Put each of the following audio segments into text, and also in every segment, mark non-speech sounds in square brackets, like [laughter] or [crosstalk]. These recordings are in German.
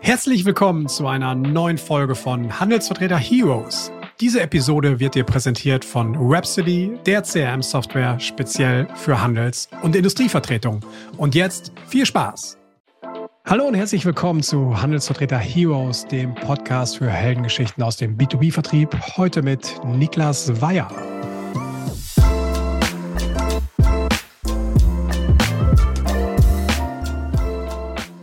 Herzlich willkommen zu einer neuen Folge von Handelsvertreter Heroes. Diese Episode wird dir präsentiert von Rhapsody, der CRM-Software speziell für Handels- und Industrievertretung. Und jetzt viel Spaß! Hallo und herzlich willkommen zu Handelsvertreter Heroes, dem Podcast für Heldengeschichten aus dem B2B-Vertrieb. Heute mit Niklas Weyer.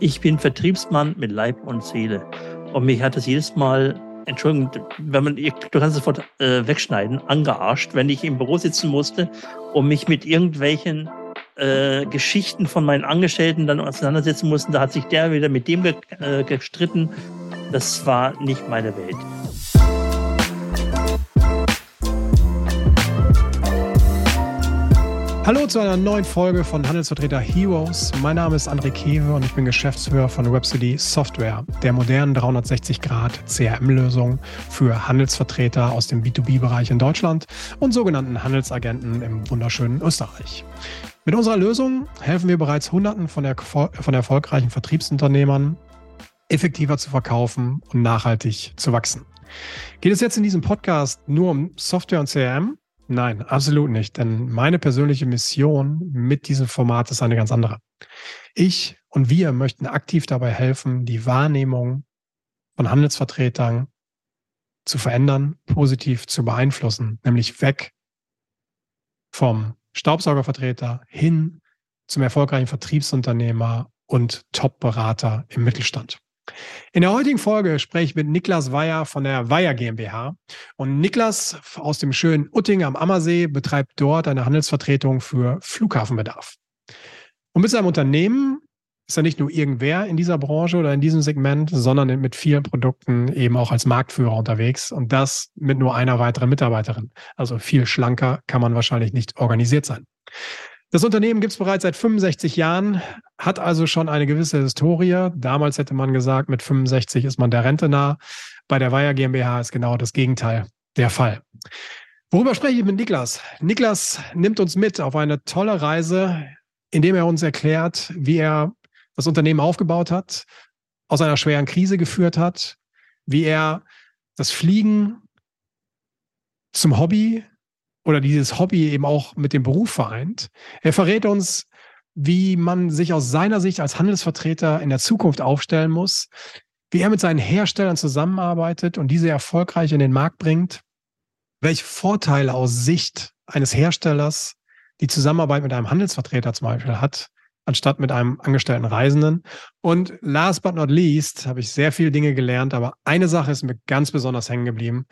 Ich bin Vertriebsmann mit Leib und Seele. Und mich hat es jedes Mal, Entschuldigung, wenn man, du kannst es sofort äh, wegschneiden, angearscht, wenn ich im Büro sitzen musste und mich mit irgendwelchen äh, Geschichten von meinen Angestellten dann auseinandersetzen mussten. Da hat sich der wieder mit dem ge äh, gestritten. Das war nicht meine Welt. Hallo zu einer neuen Folge von Handelsvertreter Heroes. Mein Name ist André Kewe und ich bin Geschäftsführer von Rhapsody Software, der modernen 360-Grad CRM-Lösung für Handelsvertreter aus dem B2B-Bereich in Deutschland und sogenannten Handelsagenten im wunderschönen Österreich. Mit unserer Lösung helfen wir bereits Hunderten von, der, von erfolgreichen Vertriebsunternehmern, effektiver zu verkaufen und nachhaltig zu wachsen. Geht es jetzt in diesem Podcast nur um Software und CRM? Nein, absolut nicht. Denn meine persönliche Mission mit diesem Format ist eine ganz andere. Ich und wir möchten aktiv dabei helfen, die Wahrnehmung von Handelsvertretern zu verändern, positiv zu beeinflussen, nämlich weg vom Staubsaugervertreter hin zum erfolgreichen Vertriebsunternehmer und Top-Berater im Mittelstand. In der heutigen Folge spreche ich mit Niklas Weyer von der Weyer GmbH. Und Niklas aus dem schönen Utting am Ammersee betreibt dort eine Handelsvertretung für Flughafenbedarf. Und mit seinem Unternehmen ist er nicht nur irgendwer in dieser Branche oder in diesem Segment, sondern mit vielen Produkten eben auch als Marktführer unterwegs und das mit nur einer weiteren Mitarbeiterin. Also viel schlanker kann man wahrscheinlich nicht organisiert sein. Das Unternehmen gibt es bereits seit 65 Jahren, hat also schon eine gewisse Historie. Damals hätte man gesagt, mit 65 ist man der Rente nah. Bei der Weiher GmbH ist genau das Gegenteil der Fall. Worüber spreche ich mit Niklas? Niklas nimmt uns mit auf eine tolle Reise, indem er uns erklärt, wie er das Unternehmen aufgebaut hat, aus einer schweren Krise geführt hat, wie er das Fliegen zum Hobby oder dieses Hobby eben auch mit dem Beruf vereint. Er verrät uns, wie man sich aus seiner Sicht als Handelsvertreter in der Zukunft aufstellen muss, wie er mit seinen Herstellern zusammenarbeitet und diese erfolgreich in den Markt bringt, welche Vorteile aus Sicht eines Herstellers die Zusammenarbeit mit einem Handelsvertreter zum Beispiel hat, anstatt mit einem angestellten Reisenden. Und last but not least habe ich sehr viele Dinge gelernt, aber eine Sache ist mir ganz besonders hängen geblieben,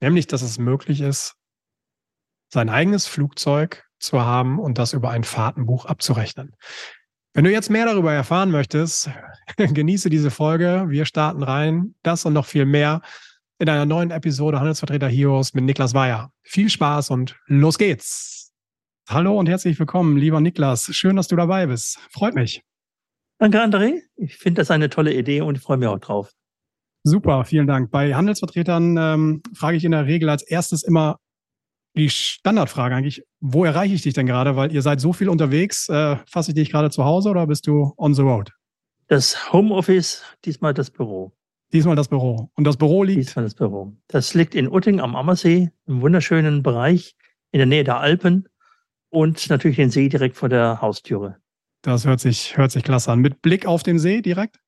nämlich, dass es möglich ist, sein eigenes Flugzeug zu haben und das über ein Fahrtenbuch abzurechnen. Wenn du jetzt mehr darüber erfahren möchtest, [laughs] genieße diese Folge. Wir starten rein. Das und noch viel mehr in einer neuen Episode Handelsvertreter Heroes mit Niklas Weyer. Viel Spaß und los geht's. Hallo und herzlich willkommen, lieber Niklas. Schön, dass du dabei bist. Freut mich. Danke, André. Ich finde das eine tolle Idee und ich freue mich auch drauf. Super, vielen Dank. Bei Handelsvertretern ähm, frage ich in der Regel als erstes immer, die Standardfrage eigentlich, wo erreiche ich dich denn gerade? Weil ihr seid so viel unterwegs. Äh, fasse ich dich gerade zu Hause oder bist du on the road? Das Homeoffice, diesmal das Büro. Diesmal das Büro. Und das Büro liegt? Diesmal das Büro. Das liegt in Utting am Ammersee, im wunderschönen Bereich in der Nähe der Alpen und natürlich den See direkt vor der Haustüre. Das hört sich, hört sich klasse an. Mit Blick auf den See direkt?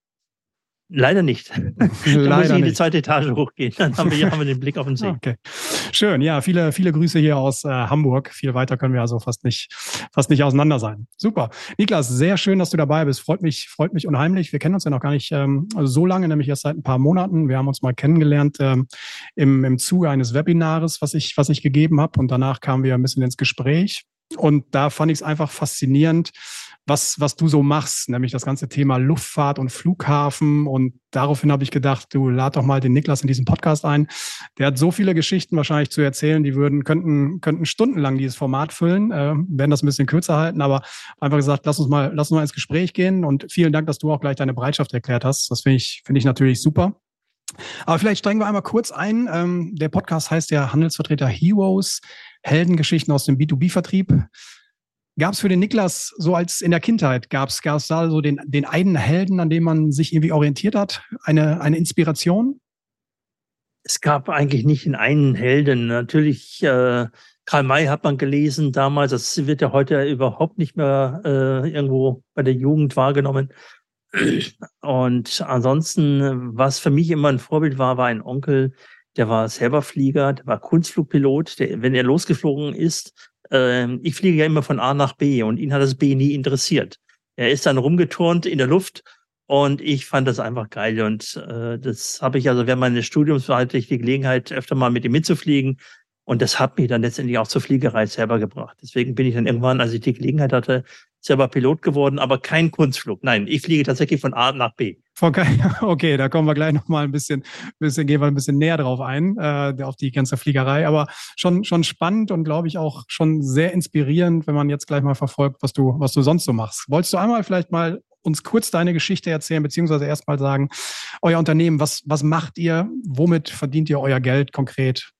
Leider nicht. [laughs] da Leider muss ich in die zweite Etage hochgehen. Dann haben wir, hier haben wir den Blick auf den See. [laughs] Okay. Schön. Ja, viele, viele Grüße hier aus äh, Hamburg. Viel weiter können wir also fast nicht, fast nicht auseinander sein. Super. Niklas, sehr schön, dass du dabei bist. Freut mich, freut mich unheimlich. Wir kennen uns ja noch gar nicht ähm, so lange, nämlich erst seit ein paar Monaten. Wir haben uns mal kennengelernt ähm, im, im Zuge eines Webinars, was ich, was ich gegeben habe. Und danach kamen wir ein bisschen ins Gespräch. Und da fand ich es einfach faszinierend, was, was du so machst, nämlich das ganze Thema Luftfahrt und Flughafen. Und daraufhin habe ich gedacht, du lad doch mal den Niklas in diesen Podcast ein. Der hat so viele Geschichten wahrscheinlich zu erzählen, die würden, könnten, könnten stundenlang dieses Format füllen, äh, werden das ein bisschen kürzer halten, aber einfach gesagt, lass uns mal, lass uns mal ins Gespräch gehen. Und vielen Dank, dass du auch gleich deine Bereitschaft erklärt hast. Das finde ich, finde ich natürlich super. Aber vielleicht steigen wir einmal kurz ein. Ähm, der Podcast heißt ja Handelsvertreter Heroes, Heldengeschichten aus dem B2B-Vertrieb. Gab es für den Niklas so als in der Kindheit, gab es da so den, den einen Helden, an dem man sich irgendwie orientiert hat? Eine, eine Inspiration? Es gab eigentlich nicht den einen Helden. Natürlich, äh, Karl May hat man gelesen damals. Das wird ja heute überhaupt nicht mehr äh, irgendwo bei der Jugend wahrgenommen. Und ansonsten, was für mich immer ein Vorbild war, war ein Onkel, der war selber Flieger, der war Kunstflugpilot, der, wenn er losgeflogen ist, äh, ich fliege ja immer von A nach B und ihn hat das B nie interessiert. Er ist dann rumgeturnt in der Luft und ich fand das einfach geil. Und äh, das habe ich also während meines Studiums hatte ich die Gelegenheit, öfter mal mit ihm mitzufliegen. Und das hat mich dann letztendlich auch zur Fliegerei selber gebracht. Deswegen bin ich dann irgendwann, als ich die Gelegenheit hatte, selber Pilot geworden, aber kein Kunstflug. Nein, ich fliege tatsächlich von A nach B. [laughs] Okay, da kommen wir gleich nochmal ein bisschen, bisschen, gehen wir ein bisschen näher drauf ein, äh, auf die ganze Fliegerei. Aber schon, schon spannend und glaube ich auch schon sehr inspirierend, wenn man jetzt gleich mal verfolgt, was du, was du sonst so machst. Wolltest du einmal vielleicht mal uns kurz deine Geschichte erzählen, beziehungsweise erstmal sagen, euer Unternehmen, was, was macht ihr? Womit verdient ihr euer Geld konkret?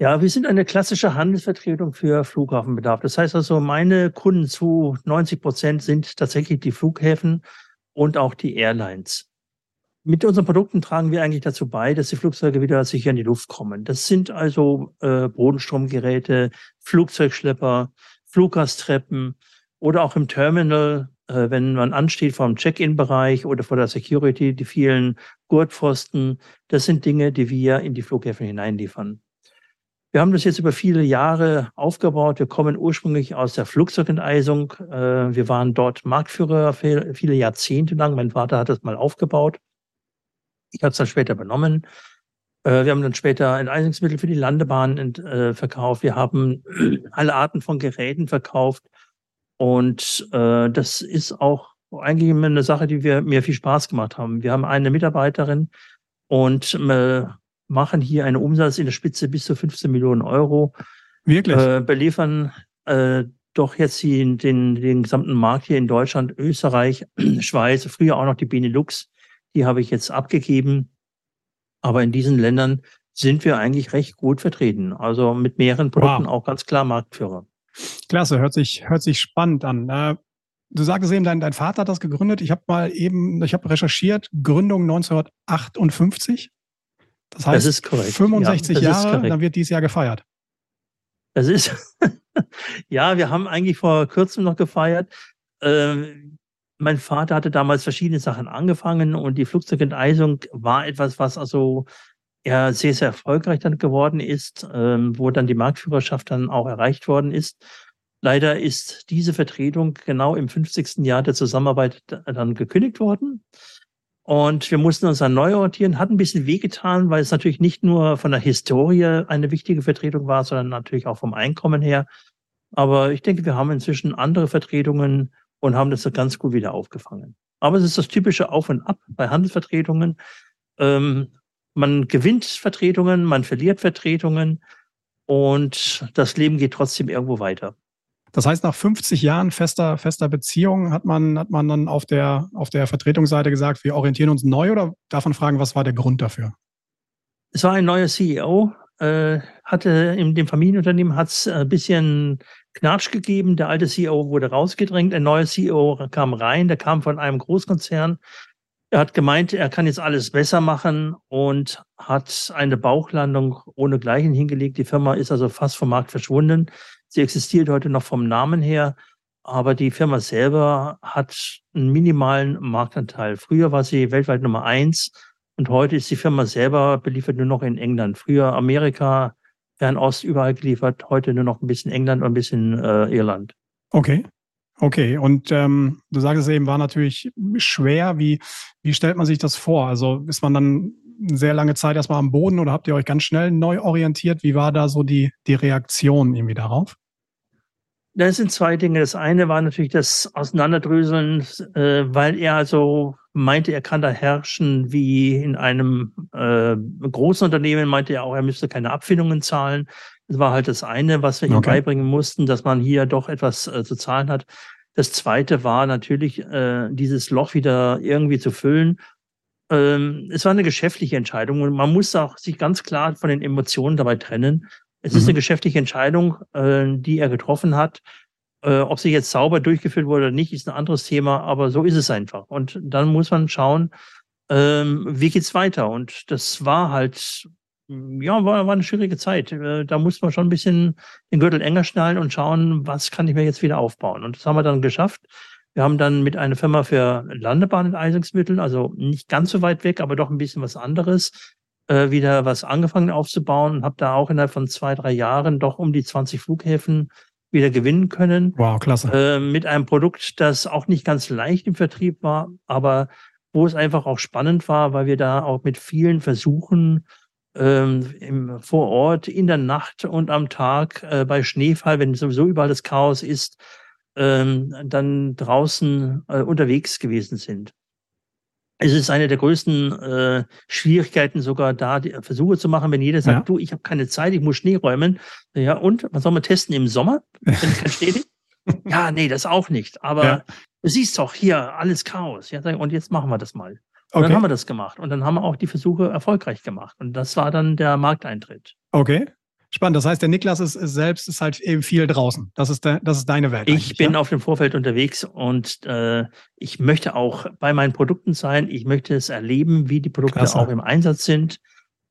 Ja, wir sind eine klassische Handelsvertretung für Flughafenbedarf. Das heißt also, meine Kunden zu 90 Prozent sind tatsächlich die Flughäfen und auch die Airlines. Mit unseren Produkten tragen wir eigentlich dazu bei, dass die Flugzeuge wieder sicher in die Luft kommen. Das sind also äh, Bodenstromgeräte, Flugzeugschlepper, Fluggastreppen oder auch im Terminal, äh, wenn man ansteht vor dem Check-in-Bereich oder vor der Security, die vielen Gurtpfosten. Das sind Dinge, die wir in die Flughäfen hineinliefern. Wir haben das jetzt über viele Jahre aufgebaut. Wir kommen ursprünglich aus der Flugzeugenteisung. Äh, wir waren dort Marktführer viele Jahrzehnte lang. Mein Vater hat das mal aufgebaut. Ich habe es dann später übernommen. Äh, wir haben dann später Enteisungsmittel für die Landebahn äh, verkauft. Wir haben [clears throat] alle Arten von Geräten verkauft. Und das ist auch eigentlich eine Sache, die wir, mir viel Spaß gemacht haben. Wir haben eine Mitarbeiterin und machen hier einen Umsatz in der Spitze bis zu 15 Millionen Euro. Wirklich? Äh, beliefern äh, doch jetzt den, den, den gesamten Markt hier in Deutschland, Österreich, [clears throat] Schweiz, früher auch noch die Benelux. Die habe ich jetzt abgegeben. Aber in diesen Ländern sind wir eigentlich recht gut vertreten. Also mit mehreren Produkten wow. auch ganz klar Marktführer. Klasse, hört sich, hört sich spannend an. Äh, du sagtest eben, dein, dein Vater hat das gegründet. Ich habe mal eben, ich habe recherchiert, Gründung 1958. Das heißt, das ist korrekt. 65 ja, Jahre, dann wird dieses Jahr gefeiert. Das ist, [laughs] ja, wir haben eigentlich vor kurzem noch gefeiert. Ähm, mein Vater hatte damals verschiedene Sachen angefangen und die Flugzeugenteisung war etwas, was also er sehr, sehr erfolgreich dann geworden ist, ähm, wo dann die Marktführerschaft dann auch erreicht worden ist. Leider ist diese Vertretung genau im 50. Jahr der Zusammenarbeit dann gekündigt worden. Und wir mussten uns dann neu orientieren, hat ein bisschen wehgetan, weil es natürlich nicht nur von der Historie eine wichtige Vertretung war, sondern natürlich auch vom Einkommen her. Aber ich denke, wir haben inzwischen andere Vertretungen und haben das ganz gut wieder aufgefangen. Aber es ist das typische Auf und Ab bei Handelsvertretungen. Ähm, man gewinnt Vertretungen, man verliert Vertretungen und das Leben geht trotzdem irgendwo weiter. Das heißt, nach 50 Jahren fester, fester Beziehung hat man, hat man dann auf der, auf der Vertretungsseite gesagt, wir orientieren uns neu oder darf man fragen, was war der Grund dafür? Es war ein neuer CEO, äh, hatte in dem Familienunternehmen hat es ein bisschen Knatsch gegeben. Der alte CEO wurde rausgedrängt, ein neuer CEO kam rein, der kam von einem Großkonzern. Er hat gemeint, er kann jetzt alles besser machen und hat eine Bauchlandung ohne Gleichen hingelegt. Die Firma ist also fast vom Markt verschwunden. Sie existiert heute noch vom Namen her, aber die Firma selber hat einen minimalen Marktanteil. Früher war sie weltweit Nummer eins und heute ist die Firma selber beliefert nur noch in England. Früher Amerika, Fernost überall geliefert, heute nur noch ein bisschen England und ein bisschen äh, Irland. Okay. Okay, und ähm, du sagst es eben, war natürlich schwer. Wie, wie stellt man sich das vor? Also ist man dann sehr lange Zeit erstmal am Boden oder habt ihr euch ganz schnell neu orientiert? Wie war da so die, die Reaktion irgendwie darauf? Das sind zwei Dinge. Das eine war natürlich das Auseinanderdröseln, äh, weil er also meinte, er kann da herrschen wie in einem äh, großen Unternehmen, meinte er auch, er müsste keine Abfindungen zahlen. Das war halt das eine, was wir ihm okay. beibringen mussten, dass man hier doch etwas äh, zu zahlen hat. Das zweite war natürlich, äh, dieses Loch wieder irgendwie zu füllen ähm, es war eine geschäftliche Entscheidung und man muss auch sich ganz klar von den Emotionen dabei trennen. Es mhm. ist eine geschäftliche Entscheidung, äh, die er getroffen hat. Äh, ob sie jetzt sauber durchgeführt wurde oder nicht, ist ein anderes Thema, aber so ist es einfach. Und dann muss man schauen, ähm, wie geht's weiter? Und das war halt, ja, war, war eine schwierige Zeit. Äh, da muss man schon ein bisschen den Gürtel enger schnallen und schauen, was kann ich mir jetzt wieder aufbauen. Und das haben wir dann geschafft. Wir haben dann mit einer Firma für Landebahn-Enteisungsmittel, also nicht ganz so weit weg, aber doch ein bisschen was anderes, äh, wieder was angefangen aufzubauen und habe da auch innerhalb von zwei, drei Jahren doch um die 20 Flughäfen wieder gewinnen können. Wow, klasse. Äh, mit einem Produkt, das auch nicht ganz leicht im Vertrieb war, aber wo es einfach auch spannend war, weil wir da auch mit vielen Versuchen ähm, im, vor Ort in der Nacht und am Tag äh, bei Schneefall, wenn sowieso überall das Chaos ist, ähm, dann draußen äh, unterwegs gewesen sind. Es ist eine der größten äh, Schwierigkeiten, sogar da die Versuche zu machen, wenn jeder sagt, ja. du, ich habe keine Zeit, ich muss Schnee räumen. Ja, und was soll man testen im Sommer, wenn kein Schnee liegt? [laughs] Ja, nee, das auch nicht. Aber ja. du siehst doch hier alles Chaos. Ja, und jetzt machen wir das mal. Und okay. dann haben wir das gemacht. Und dann haben wir auch die Versuche erfolgreich gemacht. Und das war dann der Markteintritt. Okay. Spannend. Das heißt, der Niklas ist, ist selbst ist halt eben viel draußen. Das ist, de, das ist deine Welt. Ich bin ja? auf dem Vorfeld unterwegs und äh, ich möchte auch bei meinen Produkten sein. Ich möchte es erleben, wie die Produkte Klasse. auch im Einsatz sind.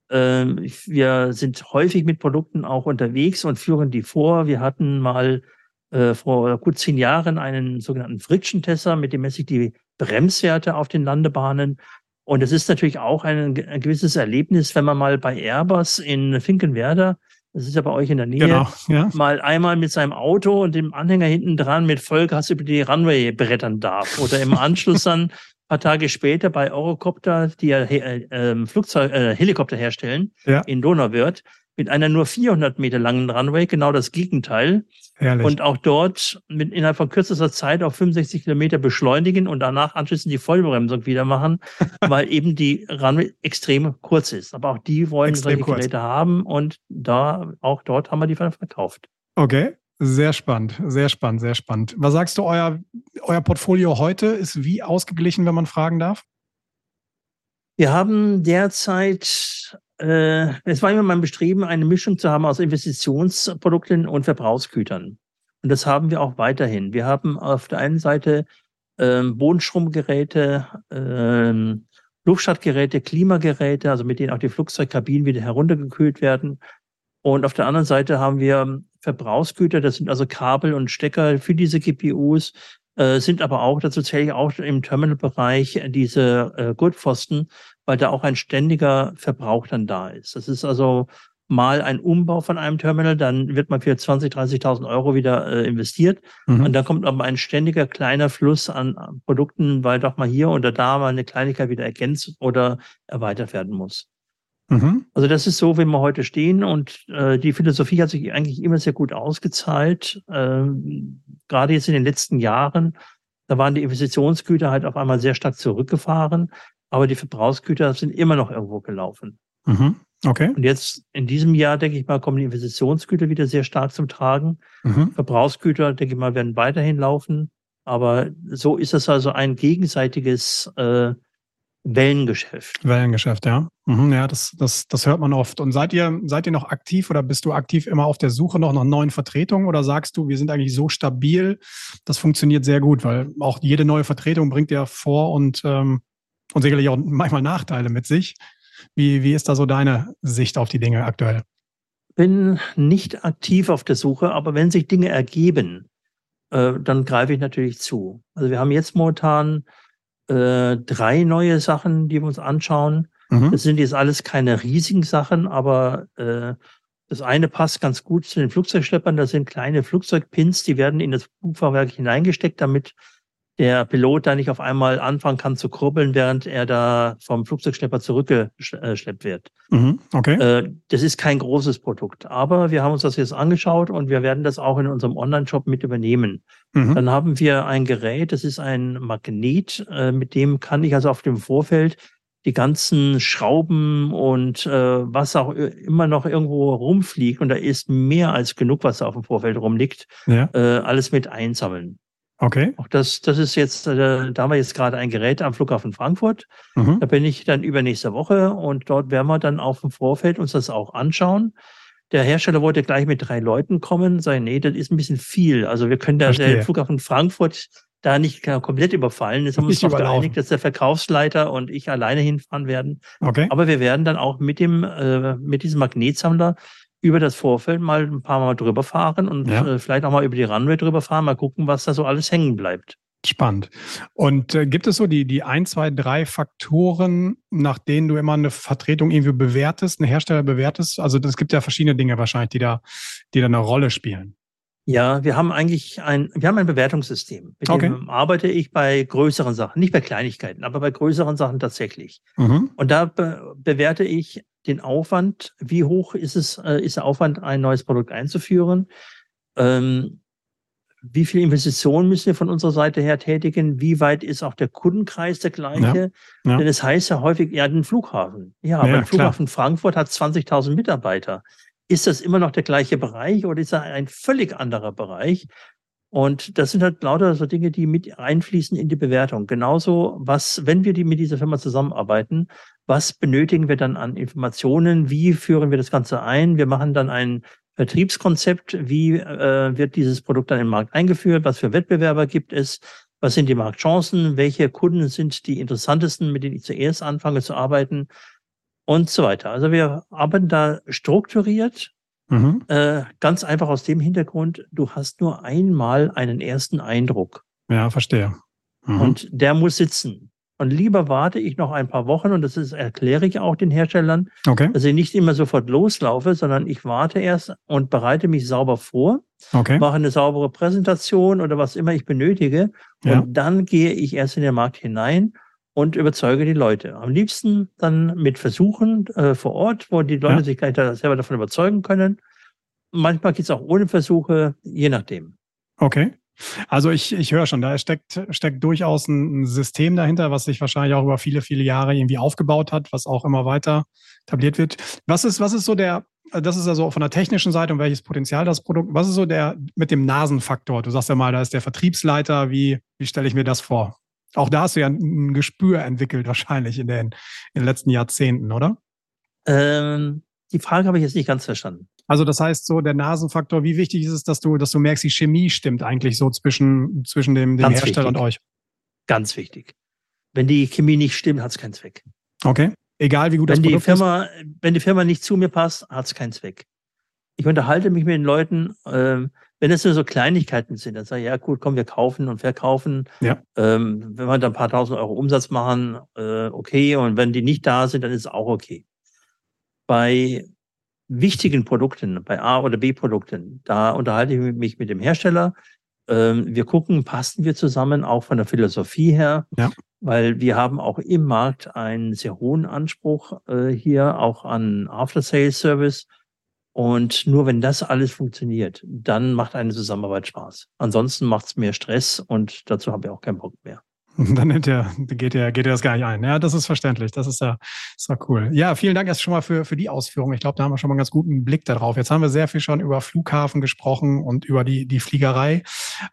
Äh, wir sind häufig mit Produkten auch unterwegs und führen die vor. Wir hatten mal äh, vor gut zehn Jahren einen sogenannten Friction-Tester, mit dem messe ich die Bremswerte auf den Landebahnen. Und es ist natürlich auch ein, ein, gewisses Erlebnis, wenn man mal bei Airbus in Finkenwerder das ist ja bei euch in der Nähe, genau, ja. mal einmal mit seinem Auto und dem Anhänger hinten dran mit Vollgas über die Runway brettern darf. Oder im Anschluss dann ein [laughs] paar Tage später bei Eurocopter, die ja äh, ähm, Flugzeug, äh, Helikopter herstellen, ja. in Donauwörth, mit einer nur 400 Meter langen Runway, genau das Gegenteil. Herrlich. Und auch dort mit innerhalb von kürzester Zeit auf 65 Kilometer beschleunigen und danach anschließend die Vollbremsung wieder machen, [laughs] weil eben die Runway extrem kurz ist. Aber auch die wollen extrem solche kurz. Geräte haben und da, auch dort haben wir die verkauft. Okay. Sehr spannend, sehr spannend, sehr spannend. Was sagst du, euer, euer Portfolio heute ist wie ausgeglichen, wenn man fragen darf? Wir haben derzeit es war immer mein Bestreben, eine Mischung zu haben aus Investitionsprodukten und Verbrauchsgütern. Und das haben wir auch weiterhin. Wir haben auf der einen Seite ähm, Bodenstromgeräte, ähm, Luftstadtgeräte, Klimageräte, also mit denen auch die Flugzeugkabinen wieder heruntergekühlt werden. Und auf der anderen Seite haben wir Verbrauchsgüter, das sind also Kabel und Stecker für diese GPUs, äh, sind aber auch, dazu zähle ich auch im Terminalbereich diese äh, Gurtpfosten, weil da auch ein ständiger Verbrauch dann da ist. Das ist also mal ein Umbau von einem Terminal, dann wird man für 20, 30.000 Euro wieder äh, investiert. Mhm. Und dann kommt aber ein ständiger kleiner Fluss an Produkten, weil doch mal hier oder da mal eine Kleinigkeit wieder ergänzt oder erweitert werden muss. Mhm. Also das ist so, wie wir heute stehen und äh, die Philosophie hat sich eigentlich immer sehr gut ausgezahlt. Ähm, gerade jetzt in den letzten Jahren, da waren die Investitionsgüter halt auf einmal sehr stark zurückgefahren, aber die Verbrauchsgüter sind immer noch irgendwo gelaufen. Mhm. Okay. Und jetzt in diesem Jahr, denke ich mal, kommen die Investitionsgüter wieder sehr stark zum Tragen. Mhm. Verbrauchsgüter, denke ich mal, werden weiterhin laufen. Aber so ist es also ein gegenseitiges äh, Wellengeschäft. Wellengeschäft, ja. Mhm, ja, das, das, das hört man oft. Und seid ihr, seid ihr noch aktiv oder bist du aktiv immer auf der Suche noch nach neuen Vertretungen oder sagst du, wir sind eigentlich so stabil, das funktioniert sehr gut, weil auch jede neue Vertretung bringt ja Vor- und, ähm, und sicherlich auch manchmal Nachteile mit sich. Wie, wie ist da so deine Sicht auf die Dinge aktuell? Bin nicht aktiv auf der Suche, aber wenn sich Dinge ergeben, äh, dann greife ich natürlich zu. Also wir haben jetzt momentan äh, drei neue Sachen, die wir uns anschauen. Mhm. Das sind jetzt alles keine riesigen Sachen, aber äh, das eine passt ganz gut zu den Flugzeugschleppern. Das sind kleine Flugzeugpins, die werden in das Flugfahrwerk hineingesteckt, damit der Pilot da nicht auf einmal anfangen kann zu kurbeln, während er da vom Flugzeugschlepper zurückgeschleppt wird. Mhm, okay. Äh, das ist kein großes Produkt, aber wir haben uns das jetzt angeschaut und wir werden das auch in unserem Online-Shop mit übernehmen. Mhm. Dann haben wir ein Gerät, das ist ein Magnet, äh, mit dem kann ich also auf dem Vorfeld die ganzen Schrauben und äh, was auch immer noch irgendwo rumfliegt und da ist mehr als genug, was auf dem Vorfeld rumliegt, ja. äh, alles mit einsammeln. Okay. Auch das, das ist jetzt, äh, da haben wir jetzt gerade ein Gerät am Flughafen Frankfurt. Mhm. Da bin ich dann übernächste Woche und dort werden wir dann auf dem Vorfeld uns das auch anschauen. Der Hersteller wollte gleich mit drei Leuten kommen, sagen, nee, das ist ein bisschen viel. Also wir können da den Flughafen Frankfurt da nicht komplett überfallen. Jetzt haben wir uns darauf geeinigt, dass der Verkaufsleiter und ich alleine hinfahren werden. Okay. Aber wir werden dann auch mit dem, äh, mit diesem Magnetsammler über das Vorfeld mal ein paar Mal drüber fahren und ja. äh, vielleicht auch mal über die Runway drüber fahren, mal gucken, was da so alles hängen bleibt. Spannend. Und äh, gibt es so die, die ein, zwei, drei Faktoren, nach denen du immer eine Vertretung irgendwie bewertest, einen Hersteller bewertest? Also es gibt ja verschiedene Dinge wahrscheinlich, die da, die da eine Rolle spielen. Ja, wir haben eigentlich ein, wir haben ein Bewertungssystem. Mit okay. dem arbeite ich bei größeren Sachen, nicht bei Kleinigkeiten, aber bei größeren Sachen tatsächlich. Mhm. Und da be bewerte ich den Aufwand, wie hoch ist es, äh, ist der Aufwand, ein neues Produkt einzuführen? Ähm, wie viel Investitionen müssen wir von unserer Seite her tätigen? Wie weit ist auch der Kundenkreis der gleiche? Ja, ja. Denn es heißt ja häufig, ja, den Flughafen. Ja, aber ja, der Flughafen klar. Frankfurt hat 20.000 Mitarbeiter. Ist das immer noch der gleiche Bereich oder ist das ein völlig anderer Bereich? Und das sind halt lauter so Dinge, die mit einfließen in die Bewertung. Genauso, was, wenn wir die mit dieser Firma zusammenarbeiten, was benötigen wir dann an Informationen? Wie führen wir das Ganze ein? Wir machen dann ein Vertriebskonzept. Wie äh, wird dieses Produkt dann im Markt eingeführt? Was für Wettbewerber gibt es? Was sind die Marktchancen? Welche Kunden sind die interessantesten, mit denen ich zuerst anfange zu arbeiten? Und so weiter. Also wir arbeiten da strukturiert Mhm. Äh, ganz einfach aus dem Hintergrund, du hast nur einmal einen ersten Eindruck. Ja, verstehe. Mhm. Und der muss sitzen. Und lieber warte ich noch ein paar Wochen, und das ist, erkläre ich auch den Herstellern, okay. dass ich nicht immer sofort loslaufe, sondern ich warte erst und bereite mich sauber vor, okay. mache eine saubere Präsentation oder was immer ich benötige. Ja. Und dann gehe ich erst in den Markt hinein und überzeuge die Leute. Am liebsten dann mit Versuchen äh, vor Ort, wo die Leute ja. sich gleich selber davon überzeugen können. Manchmal geht es auch ohne Versuche, je nachdem. Okay. Also ich, ich höre schon, da steckt, steckt durchaus ein, System dahinter, was sich wahrscheinlich auch über viele, viele Jahre irgendwie aufgebaut hat, was auch immer weiter etabliert wird. Was ist, was ist so der, das ist also von der technischen Seite und welches Potenzial das Produkt, was ist so der mit dem Nasenfaktor? Du sagst ja mal, da ist der Vertriebsleiter, wie, wie stelle ich mir das vor? Auch da hast du ja ein Gespür entwickelt, wahrscheinlich in den, in den letzten Jahrzehnten, oder? Ähm, die Frage habe ich jetzt nicht ganz verstanden. Also das heißt so, der Nasenfaktor, wie wichtig ist es, dass du, dass du merkst, die Chemie stimmt eigentlich so zwischen, zwischen dem, dem Hersteller wichtig. und euch? Ganz wichtig. Wenn die Chemie nicht stimmt, hat es keinen Zweck. Okay. Egal wie gut wenn das Produkt die Firma, ist. Wenn die Firma nicht zu mir passt, hat es keinen Zweck. Ich unterhalte mich mit den Leuten, ähm, wenn es nur so Kleinigkeiten sind, dann sage ich, ja gut, komm, wir kaufen und verkaufen. Ja. Ähm, wenn wir dann ein paar tausend Euro Umsatz machen, äh, okay. Und wenn die nicht da sind, dann ist es auch okay. Bei wichtigen Produkten, bei A- oder B-Produkten, da unterhalte ich mich mit dem Hersteller. Ähm, wir gucken, passen wir zusammen, auch von der Philosophie her. Ja. Weil wir haben auch im Markt einen sehr hohen Anspruch äh, hier auch an After-Sales-Service und nur wenn das alles funktioniert, dann macht eine Zusammenarbeit Spaß. Ansonsten macht es mehr Stress und dazu haben wir auch keinen Bock mehr. Dann nimmt der, geht er, geht er das gar nicht ein. Ja, das ist verständlich. Das ist ja, ist ja cool. Ja, vielen Dank erst schon mal für, für die Ausführung. Ich glaube, da haben wir schon mal einen ganz guten Blick darauf. Jetzt haben wir sehr viel schon über Flughafen gesprochen und über die, die Fliegerei.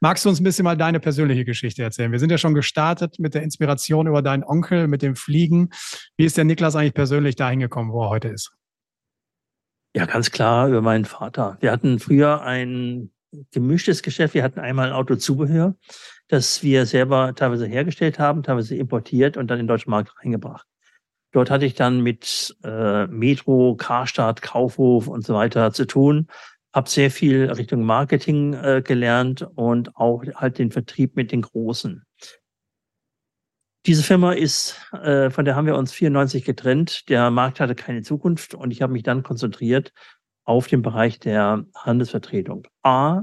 Magst du uns ein bisschen mal deine persönliche Geschichte erzählen? Wir sind ja schon gestartet mit der Inspiration über deinen Onkel, mit dem Fliegen. Wie ist der Niklas eigentlich persönlich dahin gekommen, wo er heute ist? Ja, ganz klar über meinen Vater. Wir hatten früher ein gemischtes Geschäft. Wir hatten einmal ein Autozubehör, das wir selber teilweise hergestellt haben, teilweise importiert und dann in den deutschen Markt reingebracht. Dort hatte ich dann mit äh, Metro, Karstadt, Kaufhof und so weiter zu tun. Hab sehr viel Richtung Marketing äh, gelernt und auch halt den Vertrieb mit den Großen. Diese Firma ist, äh, von der haben wir uns 94 getrennt. Der Markt hatte keine Zukunft und ich habe mich dann konzentriert auf den Bereich der Handelsvertretung. A,